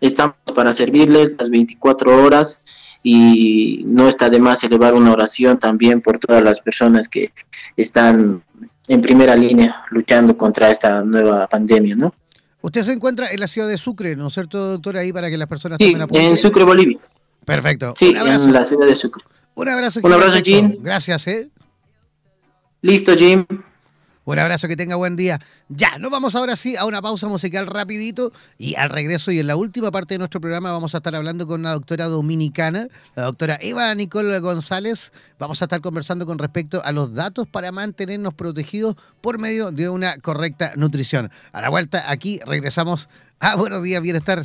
Estamos para servirles las 24 horas y no está de más elevar una oración también por todas las personas que están en primera línea luchando contra esta nueva pandemia, ¿no? Usted se encuentra en la ciudad de Sucre, ¿no es cierto, doctor? Ahí para que las personas sí, en Sucre, Bolivia. Perfecto. Sí, en la ciudad de Sucre. Un abrazo. Un abrazo, Jim. Gracias, ¿eh? Listo, Jim. Un abrazo, que tenga buen día. Ya, nos vamos ahora sí a una pausa musical rapidito y al regreso y en la última parte de nuestro programa vamos a estar hablando con una doctora dominicana, la doctora Eva Nicole González. Vamos a estar conversando con respecto a los datos para mantenernos protegidos por medio de una correcta nutrición. A la vuelta aquí regresamos a Buenos Días Bienestar.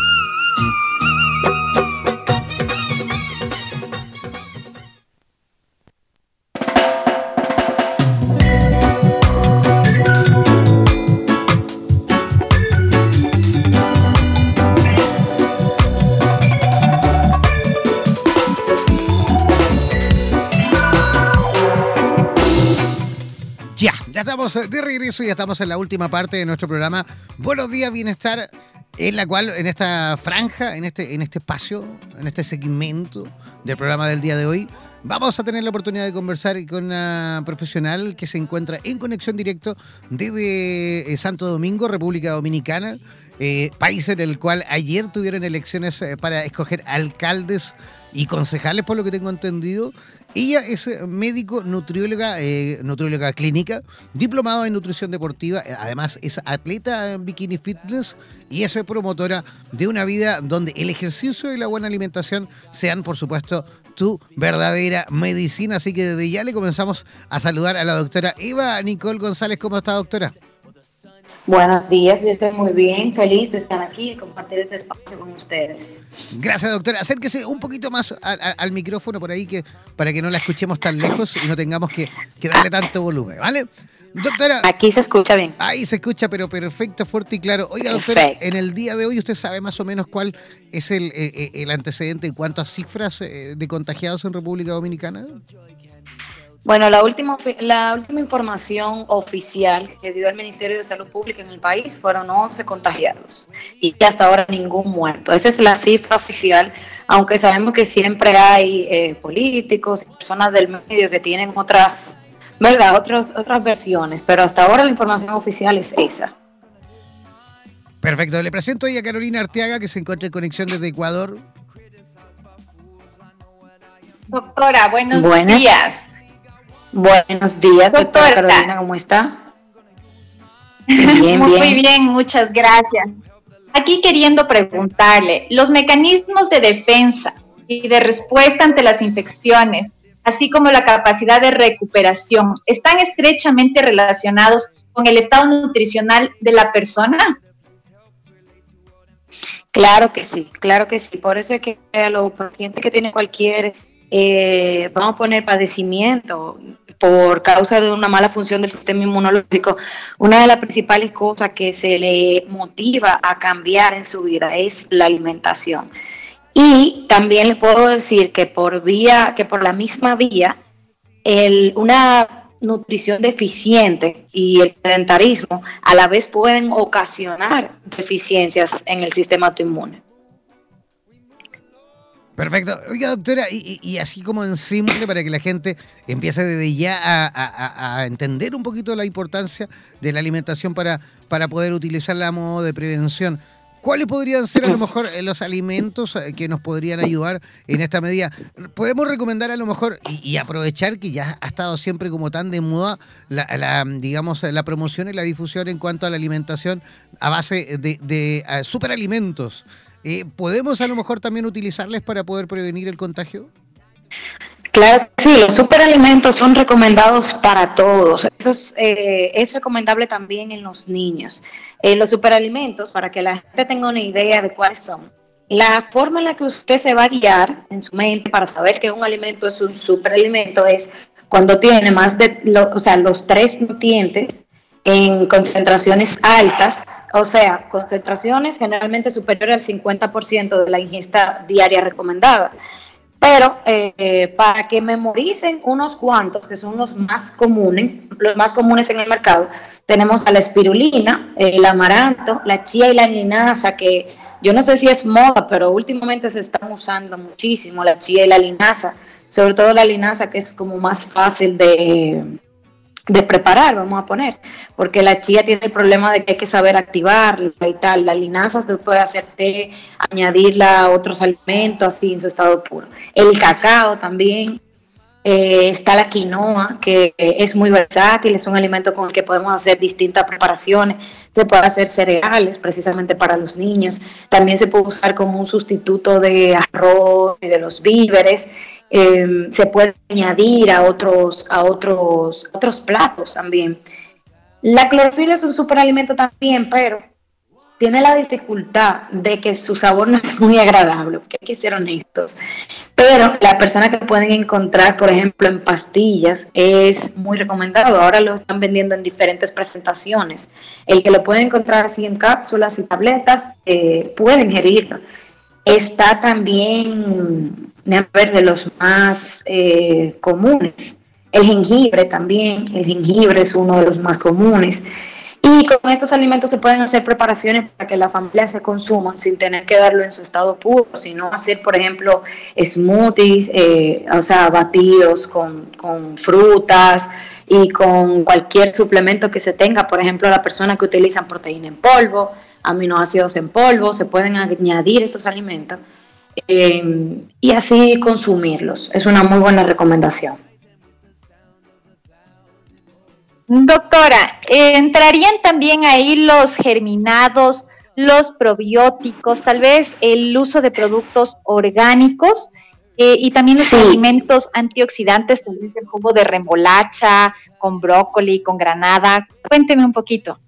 Estamos de regreso y estamos en la última parte de nuestro programa Buenos días, bienestar, en la cual, en esta franja, en este, en este espacio, en este segmento del programa del día de hoy, vamos a tener la oportunidad de conversar con una profesional que se encuentra en conexión directo desde eh, Santo Domingo, República Dominicana, eh, país en el cual ayer tuvieron elecciones eh, para escoger alcaldes y concejales, por lo que tengo entendido. Ella es eh, médico, nutrióloga, eh, nutrióloga clínica, diplomado en nutrición deportiva, eh, además es atleta en bikini fitness y es promotora de una vida donde el ejercicio y la buena alimentación sean, por supuesto, tu verdadera medicina. Así que desde ya le comenzamos a saludar a la doctora Eva Nicole González. ¿Cómo está, doctora? Buenos días, yo estoy muy bien, feliz de estar aquí y compartir este espacio con ustedes. Gracias, doctora. Acérquese un poquito más al micrófono por ahí que para que no la escuchemos tan lejos y no tengamos que, darle tanto volumen, ¿vale? Doctora. Aquí se escucha bien. Ahí se escucha, pero perfecto, fuerte y claro. Oiga, doctora, en el día de hoy, ¿usted sabe más o menos cuál es el, eh, eh, el antecedente en cuanto a cifras eh, de contagiados en República Dominicana? Bueno, la última, la última información oficial que dio el Ministerio de Salud Pública en el país fueron 11 contagiados y hasta ahora ningún muerto. Esa es la cifra oficial, aunque sabemos que siempre hay eh, políticos y personas del medio que tienen otras, ¿verdad? Otros, otras versiones, pero hasta ahora la información oficial es esa. Perfecto, le presento a Carolina Arteaga que se encuentra en conexión desde Ecuador. Doctora, buenos días. Buenos días, doctora Carolina, ¿cómo está? Bien, Muy bien, muchas gracias. Aquí queriendo preguntarle, los mecanismos de defensa y de respuesta ante las infecciones, así como la capacidad de recuperación, ¿están estrechamente relacionados con el estado nutricional de la persona? Claro que sí, claro que sí. Por eso es que a los pacientes que tienen cualquier, eh, vamos a poner padecimiento, por causa de una mala función del sistema inmunológico, una de las principales cosas que se le motiva a cambiar en su vida es la alimentación. Y también le puedo decir que por vía, que por la misma vía, el, una nutrición deficiente y el sedentarismo a la vez pueden ocasionar deficiencias en el sistema autoinmune. Perfecto. Oiga, doctora, y, así como en simple, para que la gente empiece desde ya a, entender un poquito la importancia de la alimentación para, para poder utilizarla a modo de prevención. ¿Cuáles podrían ser a lo mejor eh, los alimentos eh, que nos podrían ayudar en esta medida? Podemos recomendar a lo mejor y, aprovechar que ya ha estado siempre como tan de moda la, digamos la promoción y la difusión en cuanto a la alimentación a base de, de eh, superalimentos. Eh, ¿Podemos a lo mejor también utilizarles para poder prevenir el contagio? Claro, sí, los superalimentos son recomendados para todos. Eso es, eh, recomendable también en los niños. Eh, los superalimentos, para que la gente tenga una idea de cuáles son, la forma en la que usted se va a guiar en su mente para saber que un alimento es un superalimento es cuando tiene más de, o sea, los tres nutrientes en concentraciones altas o sea, concentraciones generalmente superiores al 50% de la ingesta diaria recomendada. Pero eh, para que memoricen unos cuantos, que son los más comunes, los más comunes en el mercado, tenemos a la espirulina, el amaranto, la chía y la linaza, que yo no sé si es moda, pero últimamente se están usando muchísimo la chía y la linaza, sobre todo la linaza que es como más fácil de, de preparar, vamos a poner, porque la chía tiene el problema de que hay que saber activarla y tal. La linaza se puede hacer té, añadirla a otros alimentos así en su estado puro. El cacao también, eh, está la quinoa, que es muy versátil, es un alimento con el que podemos hacer distintas preparaciones. Se puede hacer cereales precisamente para los niños. También se puede usar como un sustituto de arroz y de los víveres. Em, se puede añadir a otros, a otros, otros platos también. La clorofila es un superalimento también, pero tiene la dificultad de que su sabor no es muy agradable, porque hay que ser. Pero la persona que pueden encontrar, por ejemplo, en pastillas, es muy recomendado. Ahora lo están vendiendo en diferentes presentaciones. El que lo puede encontrar así en cápsulas y tabletas, eh, puede ingerirlo. Está también, ver, de los más eh, comunes. El jengibre también, el jengibre es uno de los más comunes. Y con estos alimentos se pueden hacer preparaciones para que la familia se consuman sin tener que darlo en su estado puro, sino hacer, por ejemplo, smoothies, eh, o sea, batidos con, con, frutas y con cualquier suplemento que se tenga. Por ejemplo, la persona que utilizan proteína en polvo, aminoácidos en polvo, se pueden añadir estos alimentos eh, y así consumirlos. Es una muy buena recomendación. Doctora, ¿entrarían también ahí los germinados, los probióticos, tal vez el uso de productos orgánicos eh, y también los alimentos antioxidantes, tal vez el jugo de remolacha, con brócoli, con granada? Cuénteme un poquito.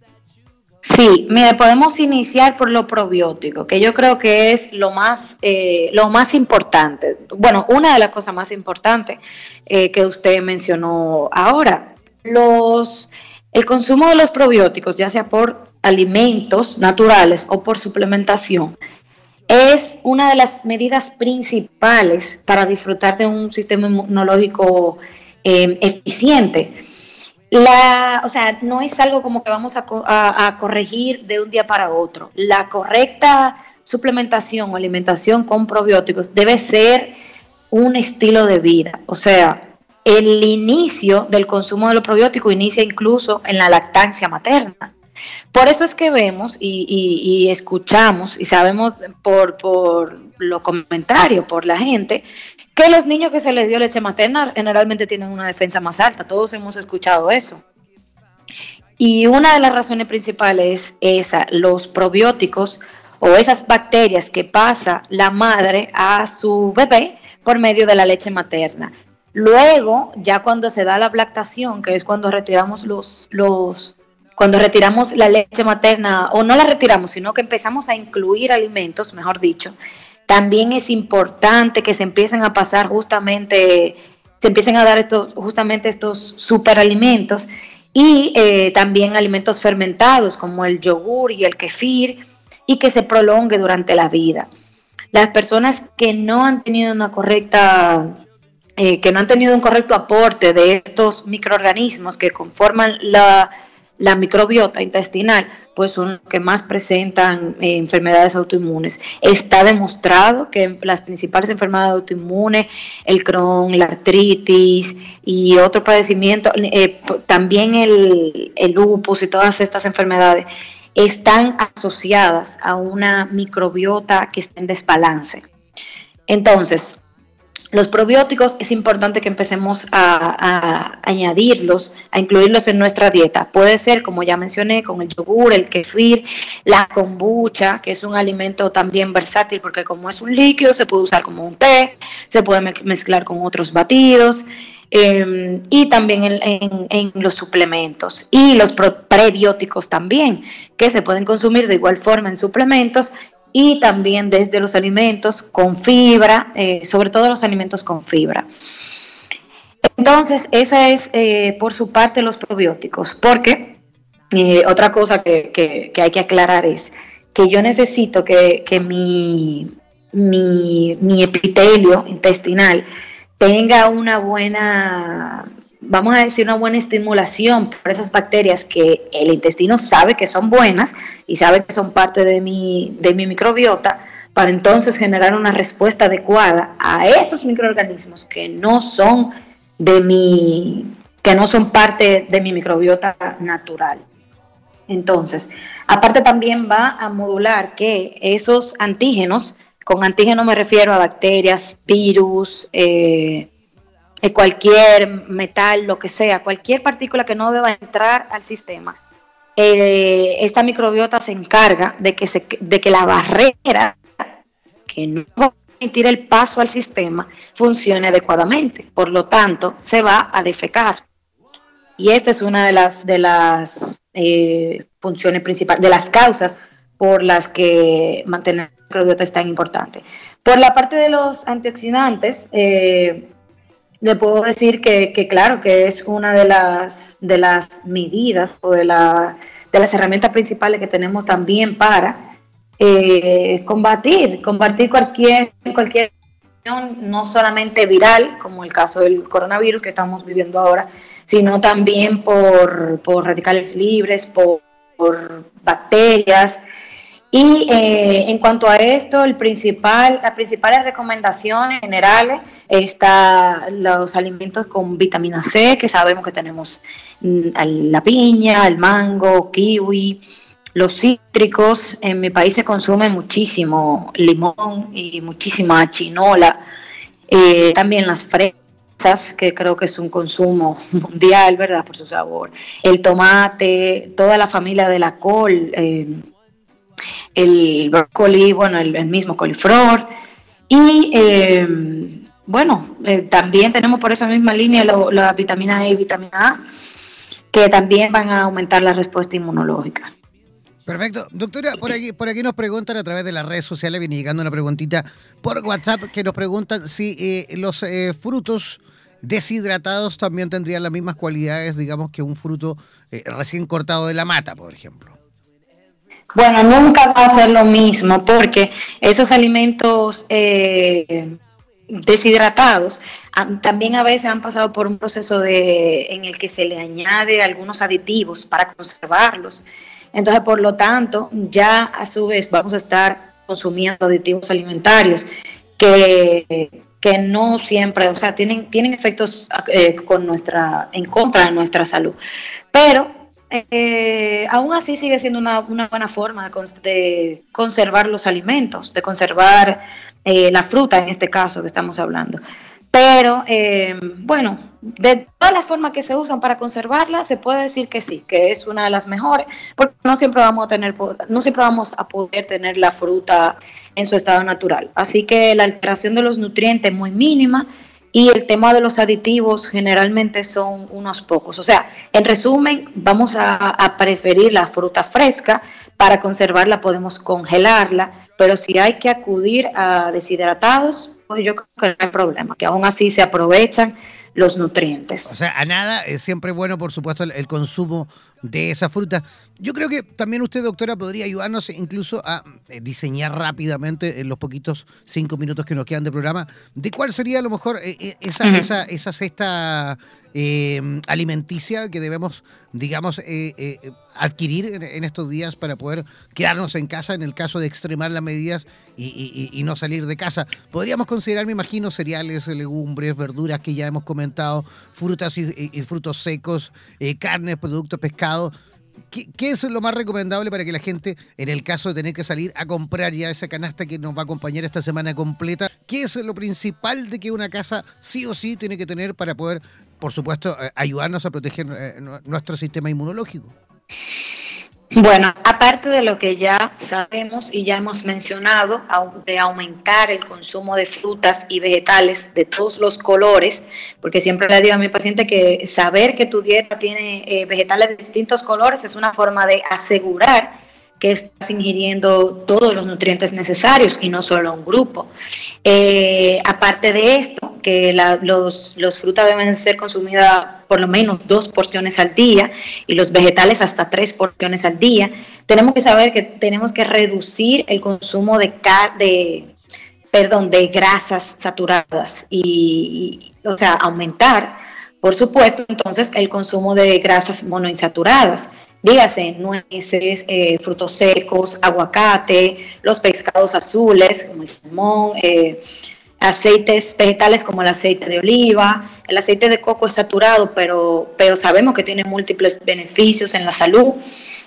Sí, mire, podemos iniciar por lo probiótico, que yo creo que es lo más, eh, lo más importante. Bueno, una de las cosas más importantes eh, que usted mencionó ahora. Los, el consumo de los probióticos, ya sea por alimentos naturales o por suplementación, es una de las medidas principales para disfrutar de un sistema inmunológico eh, eficiente la, o sea, no es algo como que vamos a, corregir de un día para otro. La correcta suplementación o alimentación con probióticos debe ser un estilo de vida. O sea, el inicio del consumo de los probióticos inicia incluso en la lactancia materna. Por eso es que vemos y, escuchamos y sabemos por, por los comentarios, por la gente, que los niños que se les dio leche materna generalmente tienen una defensa más alta. Todos hemos escuchado eso. Y una de las razones principales es esa, los probióticos o esas bacterias que pasa la madre a su bebé por medio de la leche materna. Luego, ya cuando se da la lactación, que es cuando retiramos los, los, cuando retiramos la leche materna, o no la retiramos, sino que empezamos a incluir alimentos, mejor dicho, también es importante que se empiecen a pasar justamente, se empiecen a dar estos, justamente estos superalimentos y eh, también alimentos fermentados como el yogur y el kefir y que se prolongue durante la vida. Las personas que no han tenido una correcta eh, que no han tenido un correcto aporte de estos microorganismos que conforman la, la microbiota intestinal, pues son los que más presentan eh, enfermedades autoinmunes. Está demostrado que las principales enfermedades autoinmunes, el Crohn, la artritis y otro padecimiento, eh, también el lupus y todas estas enfermedades, están asociadas a una microbiota que está en desbalance. Entonces, los probióticos es importante que empecemos a, añadirlos, a incluirlos en nuestra dieta. Puede ser, como ya mencioné, con el yogur, el kefir, la kombucha, que es un alimento también versátil porque como es un líquido se puede usar como un té, se puede mezclar con otros batidos. Em, y también en, en, los suplementos y los prebióticos también, que se pueden consumir de igual forma en suplementos y también desde los alimentos con fibra, eh, sobre todo los alimentos con fibra. Entonces, esa es eh, por su parte los probióticos, porque otra cosa que, hay que aclarar es que yo necesito que, mi, mi, epitelio intestinal tenga una buena, vamos a decir, una buena estimulación por esas bacterias que el intestino sabe que son buenas y sabe que son parte de mi, de mi microbiota, para entonces generar una respuesta adecuada a esos microorganismos que no son de mi, que no son parte de mi microbiota natural. Entonces, aparte también va a modular que esos antígenos, con antígeno me refiero a bacterias, virus, eh, cualquier metal, lo que sea, cualquier partícula que no deba entrar al sistema, eh, esta microbiota se encarga de que, se, de que la barrera que no va a permitir el paso al sistema funcione adecuadamente. Por lo tanto, se va a defecar. Y esta es una de las, de las eh, funciones principales, de las causas por las que mantener la microbiota es tan importante. Por la parte de los antioxidantes, eh, le puedo decir que, claro, que es una de las, de las medidas o de, la, de las herramientas principales que tenemos también para eh, combatir, combatir cualquier, cualquier no solamente viral, como el caso del coronavirus que estamos viviendo ahora, sino también por, radicales libres, por, bacterias. Y eh, en cuanto a esto, el principal, las principales recomendaciones generales están los alimentos con vitamina C, que sabemos que tenemos mm, la piña, el mango, kiwi, los cítricos. En mi país se consume muchísimo limón y muchísima chinola. Eh, también las fresas que creo que es un consumo mundial, ¿verdad? Por su sabor. El tomate, toda la familia de la col, eh, el brócoli, bueno, el, mismo coliflor. Y eh, bueno, eh, también tenemos por esa misma línea la vitamina E y vitamina A, que también van a aumentar la respuesta inmunológica. Perfecto. Doctora, por aquí, por aquí nos preguntan a través de las redes sociales, viene llegando una preguntita por WhatsApp que nos preguntan si los frutos deshidratados también tendrían las mismas cualidades, digamos, que un fruto eh, recién cortado de la mata, por ejemplo. Bueno, nunca va a ser lo mismo porque esos alimentos eh, deshidratados también a veces han pasado por un proceso de, en el que se le añade algunos aditivos para conservarlos. Entonces, por lo tanto, ya a su vez vamos a estar consumiendo aditivos alimentarios que que no siempre, o sea, tienen, tienen efectos eh, con nuestra, en contra de nuestra salud. Pero eh, aún así sigue siendo una, buena forma de, conservar los alimentos, de conservar eh, la fruta en este caso que estamos hablando. Pero bueno, de todas las formas que se usan para conservarla, se puede decir que sí, que es una de las mejores, porque no siempre vamos a tener, no siempre vamos a poder tener la fruta en su estado natural. Así que la alteración de los nutrientes es muy mínima y el tema de los aditivos generalmente son unos pocos. O sea, en resumen, vamos a, preferir la fruta fresca. Para conservarla podemos congelarla, pero si hay que acudir a deshidratados, pues yo creo que no hay problema, que aún así se aprovechan los nutrientes. O sea, a nada es siempre bueno, por supuesto, el, consumo de esa fruta. Yo creo que también usted, doctora, podría ayudarnos incluso a eh, diseñar rápidamente en los poquitos cinco minutos que nos quedan de programa, de cuál sería a lo mejor eh, eh, esa, esa, esa cesta Em, alimenticia que debemos, digamos, eh, eh, adquirir en, estos días para poder quedarnos en casa en el caso de extremar las medidas y, no salir de casa. Podríamos considerar, me imagino, cereales, legumbres, verduras que ya hemos comentado, frutas y, frutos secos, eh, carnes, productos, pescados ¿Qué, es lo más recomendable para que la gente, en el caso de tener que salir a comprar ya esa canasta que nos va a acompañar esta semana completa, qué es lo principal de que una casa sí o sí tiene que tener para poder, por supuesto, eh, ayudarnos a proteger eh, nuestro sistema inmunológico? Bueno, aparte de lo que ya sabemos y ya hemos mencionado, de aumentar el consumo de frutas y vegetales de todos los colores, porque siempre le digo a mi paciente que saber que tu dieta tiene eh, vegetales de distintos colores es una forma de asegurar que estás ingiriendo todos los nutrientes necesarios y no solo un grupo. Eh, aparte de esto, que los, los frutas deben ser consumidas por lo menos dos porciones al día y los vegetales hasta tres porciones al día. Tenemos que saber que tenemos que reducir el consumo de, de perdón, de grasas saturadas y, o sea, aumentar, por supuesto, entonces el consumo de grasas monoinsaturadas dígase nueces, eh, frutos secos, aguacate, los pescados azules, como el salmón, eh, aceites vegetales como el aceite de oliva, el aceite de coco es saturado, pero, pero sabemos que tiene múltiples beneficios en la salud,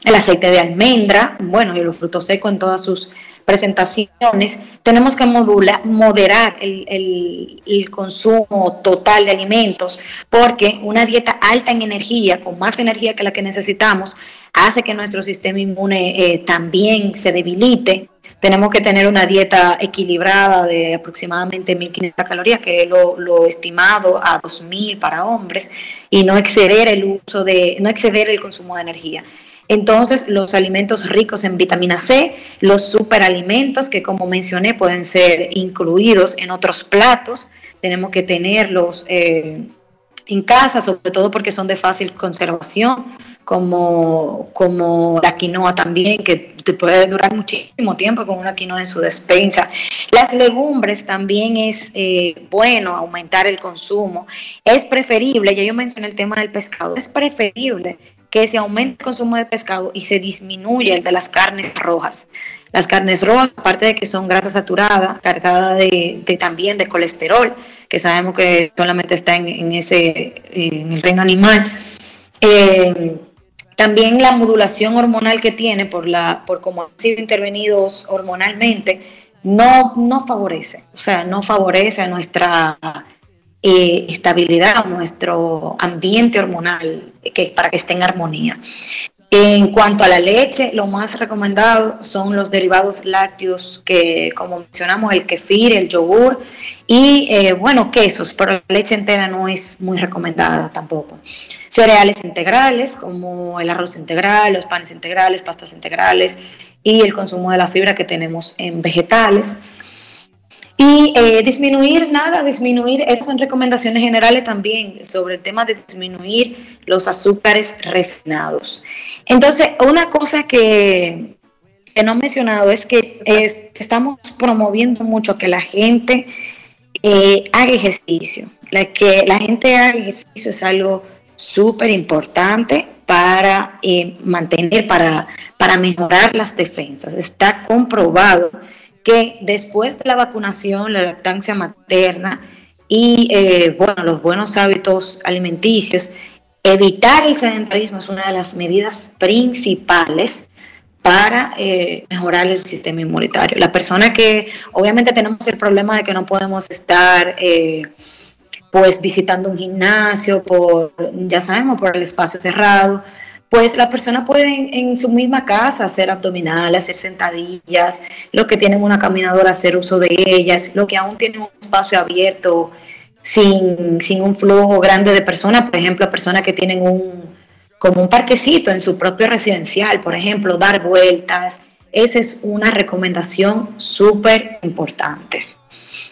el aceite de almendra, bueno, y los frutos secos en todas sus presentaciones, tenemos que moderar el, consumo total de alimentos, porque una dieta alta en energía, con más energía que la que necesitamos, hace que nuestro sistema inmune eh, también se debilite. Tenemos que tener una dieta equilibrada de aproximadamente 1.500 calorías, que es lo, estimado a 2.000 para hombres, y no exceder el uso de, no exceder el consumo de energía. Entonces, los alimentos ricos en vitamina C, los superalimentos que como mencioné pueden ser incluidos en otros platos, tenemos que tenerlos eh, en casa, sobre todo porque son de fácil conservación, como, como la quinoa también, que te puede durar muchísimo tiempo con una quinoa en su despensa. Las legumbres también es eh, bueno aumentar el consumo. Es preferible, ya yo mencioné el tema del pescado, es preferible que se aumente el consumo de pescado y se disminuye el de las carnes rojas. Las carnes rojas, aparte de que son grasa saturada, cargada de, también de colesterol, que sabemos que solamente está en, ese en el reino animal. Eh, también la modulación hormonal que tiene por la por cómo han sido intervenidos hormonalmente no no favorece, o sea, no favorece nuestra eh, estabilidad nuestro ambiente hormonal que, para que esté en armonía. En cuanto a la leche, lo más recomendado son los derivados lácteos que, como mencionamos, el kefir, el yogur y, eh, bueno, quesos, pero la leche entera no es muy recomendada tampoco. Cereales integrales, como el arroz integral, los panes integrales, pastas integrales y el consumo de la fibra que tenemos en vegetales. Y eh, disminuir, nada, disminuir, esas son recomendaciones generales también sobre el tema de disminuir los azúcares refinados. Entonces, una cosa que, no he mencionado es que estamos promoviendo mucho que la gente eh, haga ejercicio. La que la gente haga ejercicio es algo súper importante para eh, mantener, para, para mejorar las defensas. Está comprobado que después de la vacunación, la lactancia materna y eh, bueno, los buenos hábitos alimenticios, evitar el sedentarismo es una de las medidas principales para eh, mejorar el sistema inmunitario. La persona que obviamente tenemos el problema de que no podemos estar eh, pues visitando un gimnasio por, ya sabemos, por el espacio cerrado, pues la persona puede en, su misma casa hacer abdominales, hacer sentadillas, los que tienen una caminadora hacer uso de ellas, los que aún tienen un espacio abierto sin, sin un flujo grande de personas, por ejemplo, personas que tienen un como un parquecito en su propio residencial, por ejemplo, dar vueltas, esa es una recomendación súper importante.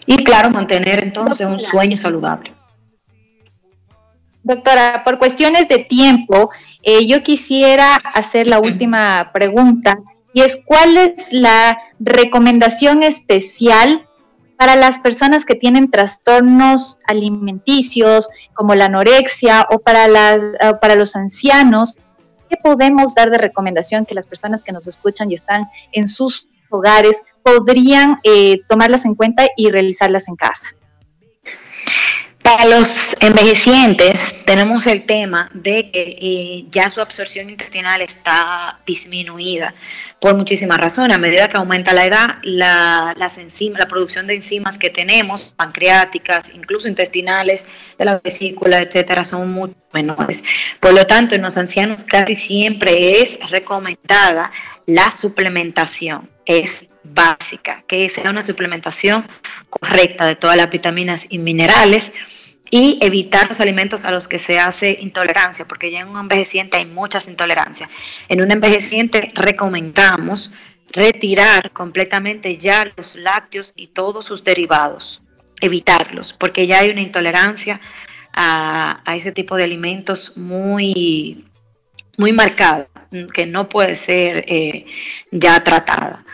Y claro, mantener entonces un sueño saludable. Doctora, por cuestiones de tiempo, eh, yo quisiera hacer la última pregunta y es cuál es la recomendación especial para las personas que tienen trastornos alimenticios como la anorexia o para, las, para los ancianos. ¿Qué podemos dar de recomendación que las personas que nos escuchan y están en sus hogares podrían eh, tomarlas en cuenta y realizarlas en casa? Para los envejecientes tenemos el tema de que eh, ya su absorción intestinal está disminuida por muchísimas razones. A medida que aumenta la edad, la, las enzimas, la producción de enzimas que tenemos, pancreáticas, incluso intestinales, de la vesícula, etcétera, son mucho menores. Por lo tanto, en los ancianos casi siempre es recomendada la suplementación. Es básica, que sea una suplementación correcta de todas las vitaminas y minerales y evitar los alimentos a los que se hace intolerancia, porque ya en un envejeciente hay muchas intolerancias. En un envejeciente recomendamos retirar completamente ya los lácteos y todos sus derivados, evitarlos, porque ya hay una intolerancia a, ese tipo de alimentos muy, muy marcada, que no puede ser eh, ya tratada.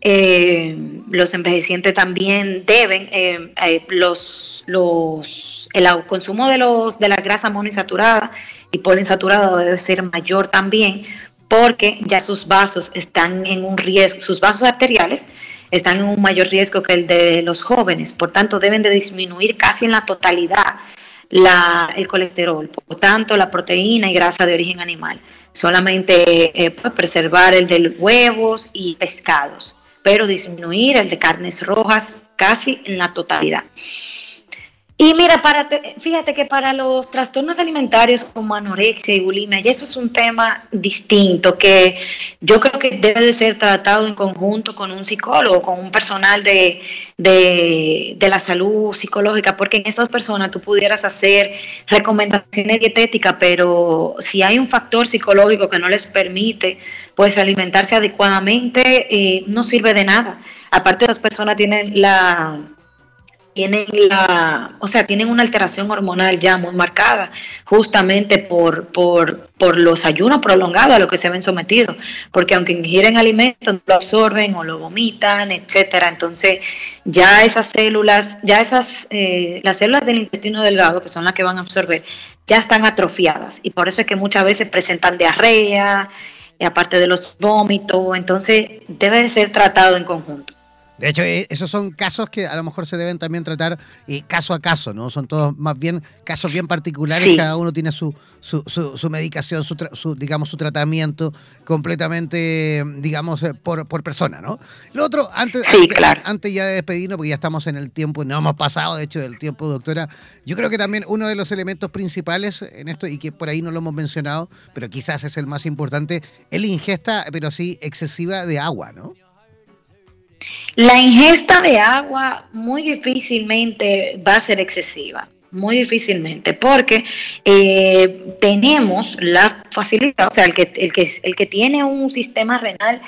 Eh, los envejecientes también deben, eh, los, los, el consumo de, los, de la grasa monoinsaturada y poliinsaturada debe ser mayor también porque ya sus vasos están en un riesgo, sus vasos arteriales están en un mayor riesgo que el de los jóvenes, por tanto deben de disminuir casi en la totalidad la, el colesterol, por tanto la proteína y grasa de origen animal, solamente eh, pues, preservar el de huevos y pescados, pero disminuir el de carnes rojas casi en la totalidad. Y mira, para fíjate que para los trastornos alimentarios como anorexia y bulimia, y eso es un tema distinto que yo creo que debe de ser tratado en conjunto con un psicólogo, con un personal de, de, de la salud psicológica, porque en estas personas tú pudieras hacer recomendaciones dietéticas, pero si hay un factor psicológico que no les permite pues alimentarse adecuadamente, eh, no sirve de nada. Aparte, esas personas tienen la tienen la, o sea, tienen una alteración hormonal ya muy marcada, justamente por, por, por los ayunos prolongados a los que se ven sometidos, porque aunque ingieren alimentos, lo absorben o lo vomitan, etcétera. Entonces, ya esas células, ya esas, eh, las células del intestino delgado, que son las que van a absorber, ya están atrofiadas. Y por eso es que muchas veces presentan diarrea, aparte de los vómitos, entonces debe de ser tratado en conjunto. De hecho, eh, esos son casos que a lo mejor se deben también tratar eh, caso a caso, ¿no? Son todos más bien casos bien particulares, cada uno tiene su, su, su, medicación, su, digamos, su tratamiento completamente, digamos, eh, por, por persona, ¿no? Lo otro, antes, antes, ya de despedirnos, porque ya estamos en el tiempo, no hemos pasado, de hecho, del tiempo, doctora, yo creo que también uno de los elementos principales en esto, y que por ahí no lo hemos mencionado, pero quizás es el más importante, es la ingesta, pero sí excesiva de agua, ¿no? La ingesta de agua muy difícilmente va a ser excesiva, muy difícilmente, porque eh, tenemos la facilidad, o sea, el que, el, que, el que tiene un sistema renal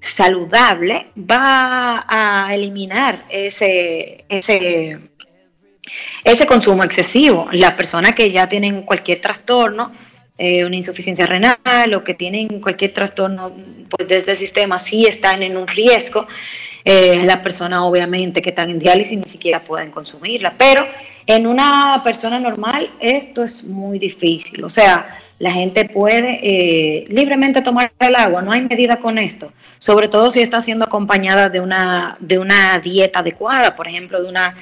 saludable va a eliminar ese, ese, ese consumo excesivo. Las personas que ya tienen cualquier trastorno, eh, una insuficiencia renal o que tienen cualquier trastorno pues desde el sistema sí están en un riesgo eh, las personas obviamente que están en diálisis ni siquiera pueden consumirla, pero en una persona normal esto es muy difícil, o sea, la gente puede eh, libremente tomar el agua, no hay medida con esto, sobre todo si está siendo acompañada de una, de una dieta adecuada, por ejemplo, de una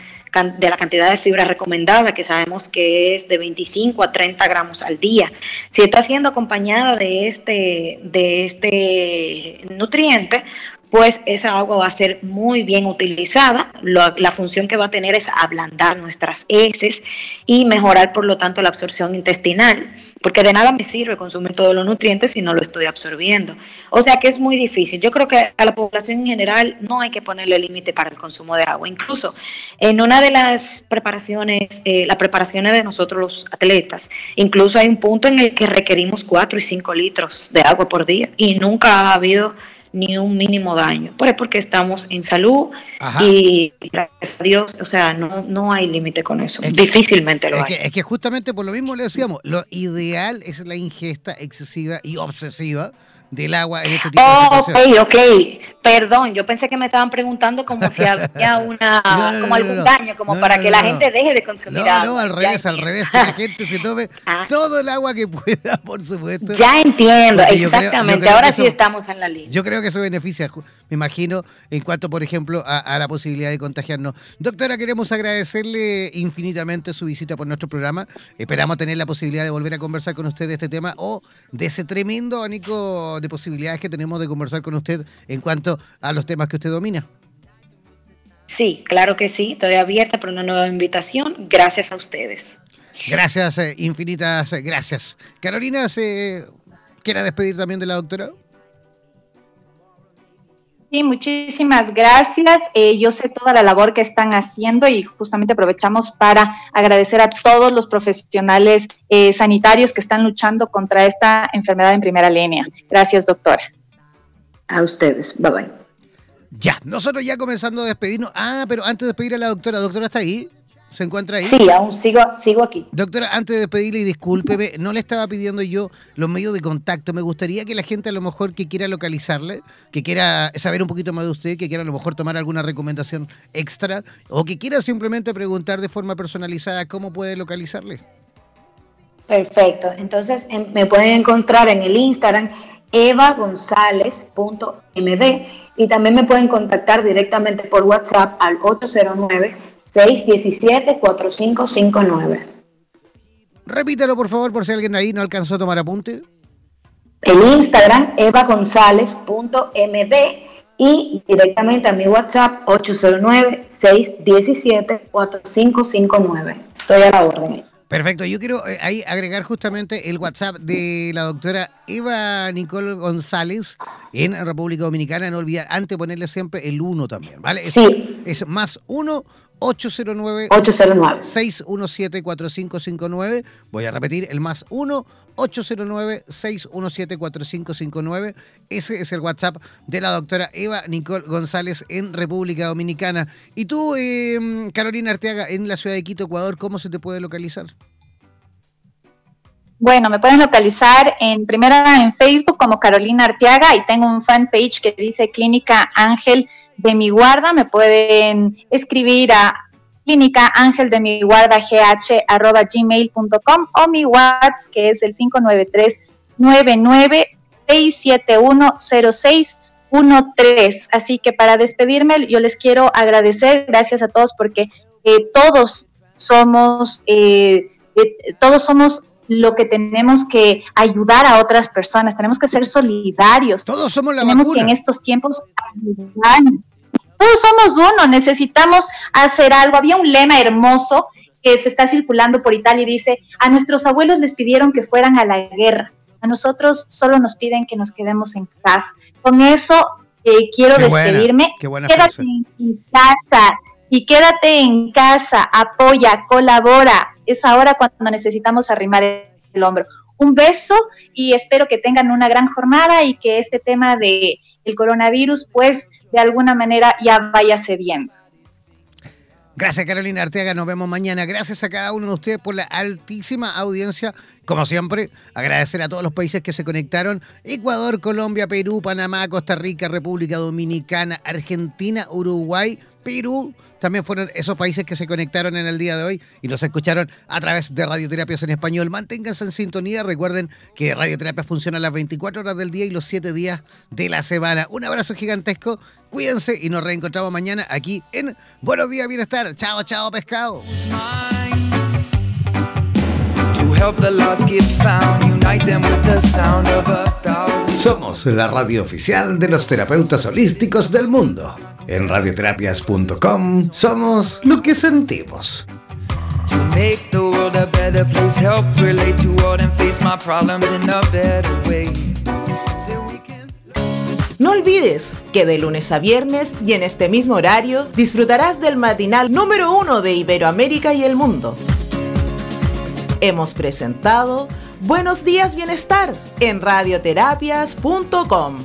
de la cantidad de fibra recomendada, que sabemos que es de 25 a 30 gramos al día. Si está siendo acompañada de este, de este nutriente, pues esa agua va a ser muy bien utilizada. la función que va a tener es ablandar nuestras heces y mejorar, por lo tanto, la absorción intestinal, porque de nada me sirve consumir todos los nutrientes si no lo estoy absorbiendo. O sea que es muy difícil. Yo creo que a la población en general no hay que ponerle límite para el consumo de agua. Incluso en una de las preparaciones, eh, las preparaciones de nosotros los atletas, incluso hay un punto en el que requerimos 4 y 5 litros de agua por día y nunca ha habido ni un mínimo daño. Pues porque estamos en salud y gracias a Dios, o sea, no, no hay límite con eso. Difícilmente lo hay. es que justamente por lo mismo le decíamos, lo ideal es la ingesta excesiva y obsesiva del agua en este tipo oh, de Ok, ok. Perdón, yo pensé que me estaban preguntando como si había una, como algún daño, como para que la gente deje de consumir agua. No, al revés, al revés, que la gente se tome ah. todo el agua que pueda, por supuesto. Ya entiendo, exactamente. Ahora sí estamos en la línea. Yo creo que eso beneficia, me imagino, en cuanto, por ejemplo, a, la posibilidad de contagiarnos. Doctora, queremos agradecerle infinitamente su visita por nuestro programa. Esperamos tener la posibilidad de volver a conversar con usted de este tema o de ese tremendo abanico de posibilidades que tenemos de conversar con usted en cuanto a los temas que usted domina. Sí, claro que sí. Estoy abierta para una nueva invitación. Gracias a ustedes. Gracias, eh, infinitas gracias. Carolina, ¿se quiere despedir también de la doctora? Sí, muchísimas gracias. Eh, yo sé toda la labor que están haciendo y justamente aprovechamos para agradecer a todos los profesionales eh, sanitarios que están luchando contra esta enfermedad en primera línea. Gracias, doctora. A ustedes. Bye bye. Ya, nosotros ya comenzando a despedirnos. Ah, pero antes de despedir a la doctora, ¿doctora está ahí? ¿Se encuentra ahí? Sí, aún sigo, sigo aquí. Doctora, antes de despedirle y discúlpeme, no le estaba pidiendo yo los medios de contacto. Me gustaría que la gente a lo mejor que quiera localizarle, que quiera saber un poquito más de usted, que quiera a lo mejor tomar alguna recomendación extra o que quiera simplemente preguntar de forma personalizada cómo puede localizarle. Perfecto. Entonces em, me pueden encontrar en el Instagram evagonzález.md y también me pueden contactar directamente por WhatsApp al 809-617-4559. Repítelo por favor por si alguien ahí no alcanzó a tomar apunte. El Instagram evagonzález.md y directamente a mi WhatsApp 809-617-4559. Estoy a la orden. Perfecto, yo quiero eh, ahí agregar justamente el WhatsApp de la doctora Eva Nicole González en República Dominicana. No olvidar, antes ponerle siempre el 1 también, ¿vale? Es, sí. Es más 1 809 617 4559. Voy a repetir el más 1 809-617-4559. Ese es el WhatsApp de la doctora Eva Nicole González en República Dominicana. Y tú, em, Carolina Arteaga, en la ciudad de Quito, Ecuador, ¿cómo se te puede localizar? Bueno, me pueden localizar en primera en Facebook como Carolina Arteaga y tengo un fanpage que dice Clínica Ángel de mi guarda. Me pueden escribir a clínica ángel de mi guarda gh arroba o mi WhatsApp que es el 593 99 0613 Así que para despedirme, yo les quiero agradecer, gracias a todos, porque eh, todos somos, eh, eh, todos somos lo que tenemos que ayudar a otras personas, tenemos que ser solidarios. Todos somos la Tenemos que en estos tiempos ayudar todos somos uno, necesitamos hacer algo. Había un lema hermoso que se está circulando por Italia y dice, a nuestros abuelos les pidieron que fueran a la guerra, a nosotros solo nos piden que nos quedemos en casa. Con eso eh, quiero despedirme. quédate en casa y quédate en casa, apoya, colabora. Es ahora cuando necesitamos arrimar el hombro. Un beso y espero que tengan una gran jornada y que este tema de el coronavirus, pues de alguna manera ya vaya cediendo. Gracias Carolina Arteaga, nos vemos mañana. Gracias a cada uno de ustedes por la altísima audiencia. Como siempre, agradecer a todos los países que se conectaron. Ecuador, Colombia, Perú, Panamá, Costa Rica, República Dominicana, Argentina, Uruguay, Perú, también fueron esos países que se conectaron en el día de hoy y nos escucharon a través de Radioterapias en Español. Manténganse en sintonía. Recuerden que Radioterapia funciona las 24 horas del día y los 7 días de la semana. Un abrazo gigantesco. Cuídense y nos reencontramos mañana aquí en Buenos Días Bienestar. Chao, chao, pescado. Somos la radio oficial de los terapeutas holísticos del mundo. En radioterapias.com somos lo que sentimos. No olvides que de lunes a viernes y en este mismo horario disfrutarás del matinal número uno de Iberoamérica y el mundo hemos presentado Buenos días Bienestar en radioterapias.com.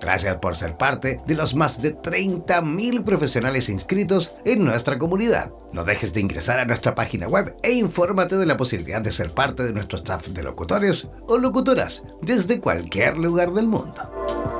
Gracias por ser parte de los más de 30.000 profesionales inscritos en nuestra comunidad. No dejes de ingresar a nuestra página web e infórmate de la posibilidad de ser parte de nuestro staff de locutores o locutoras desde cualquier lugar del mundo.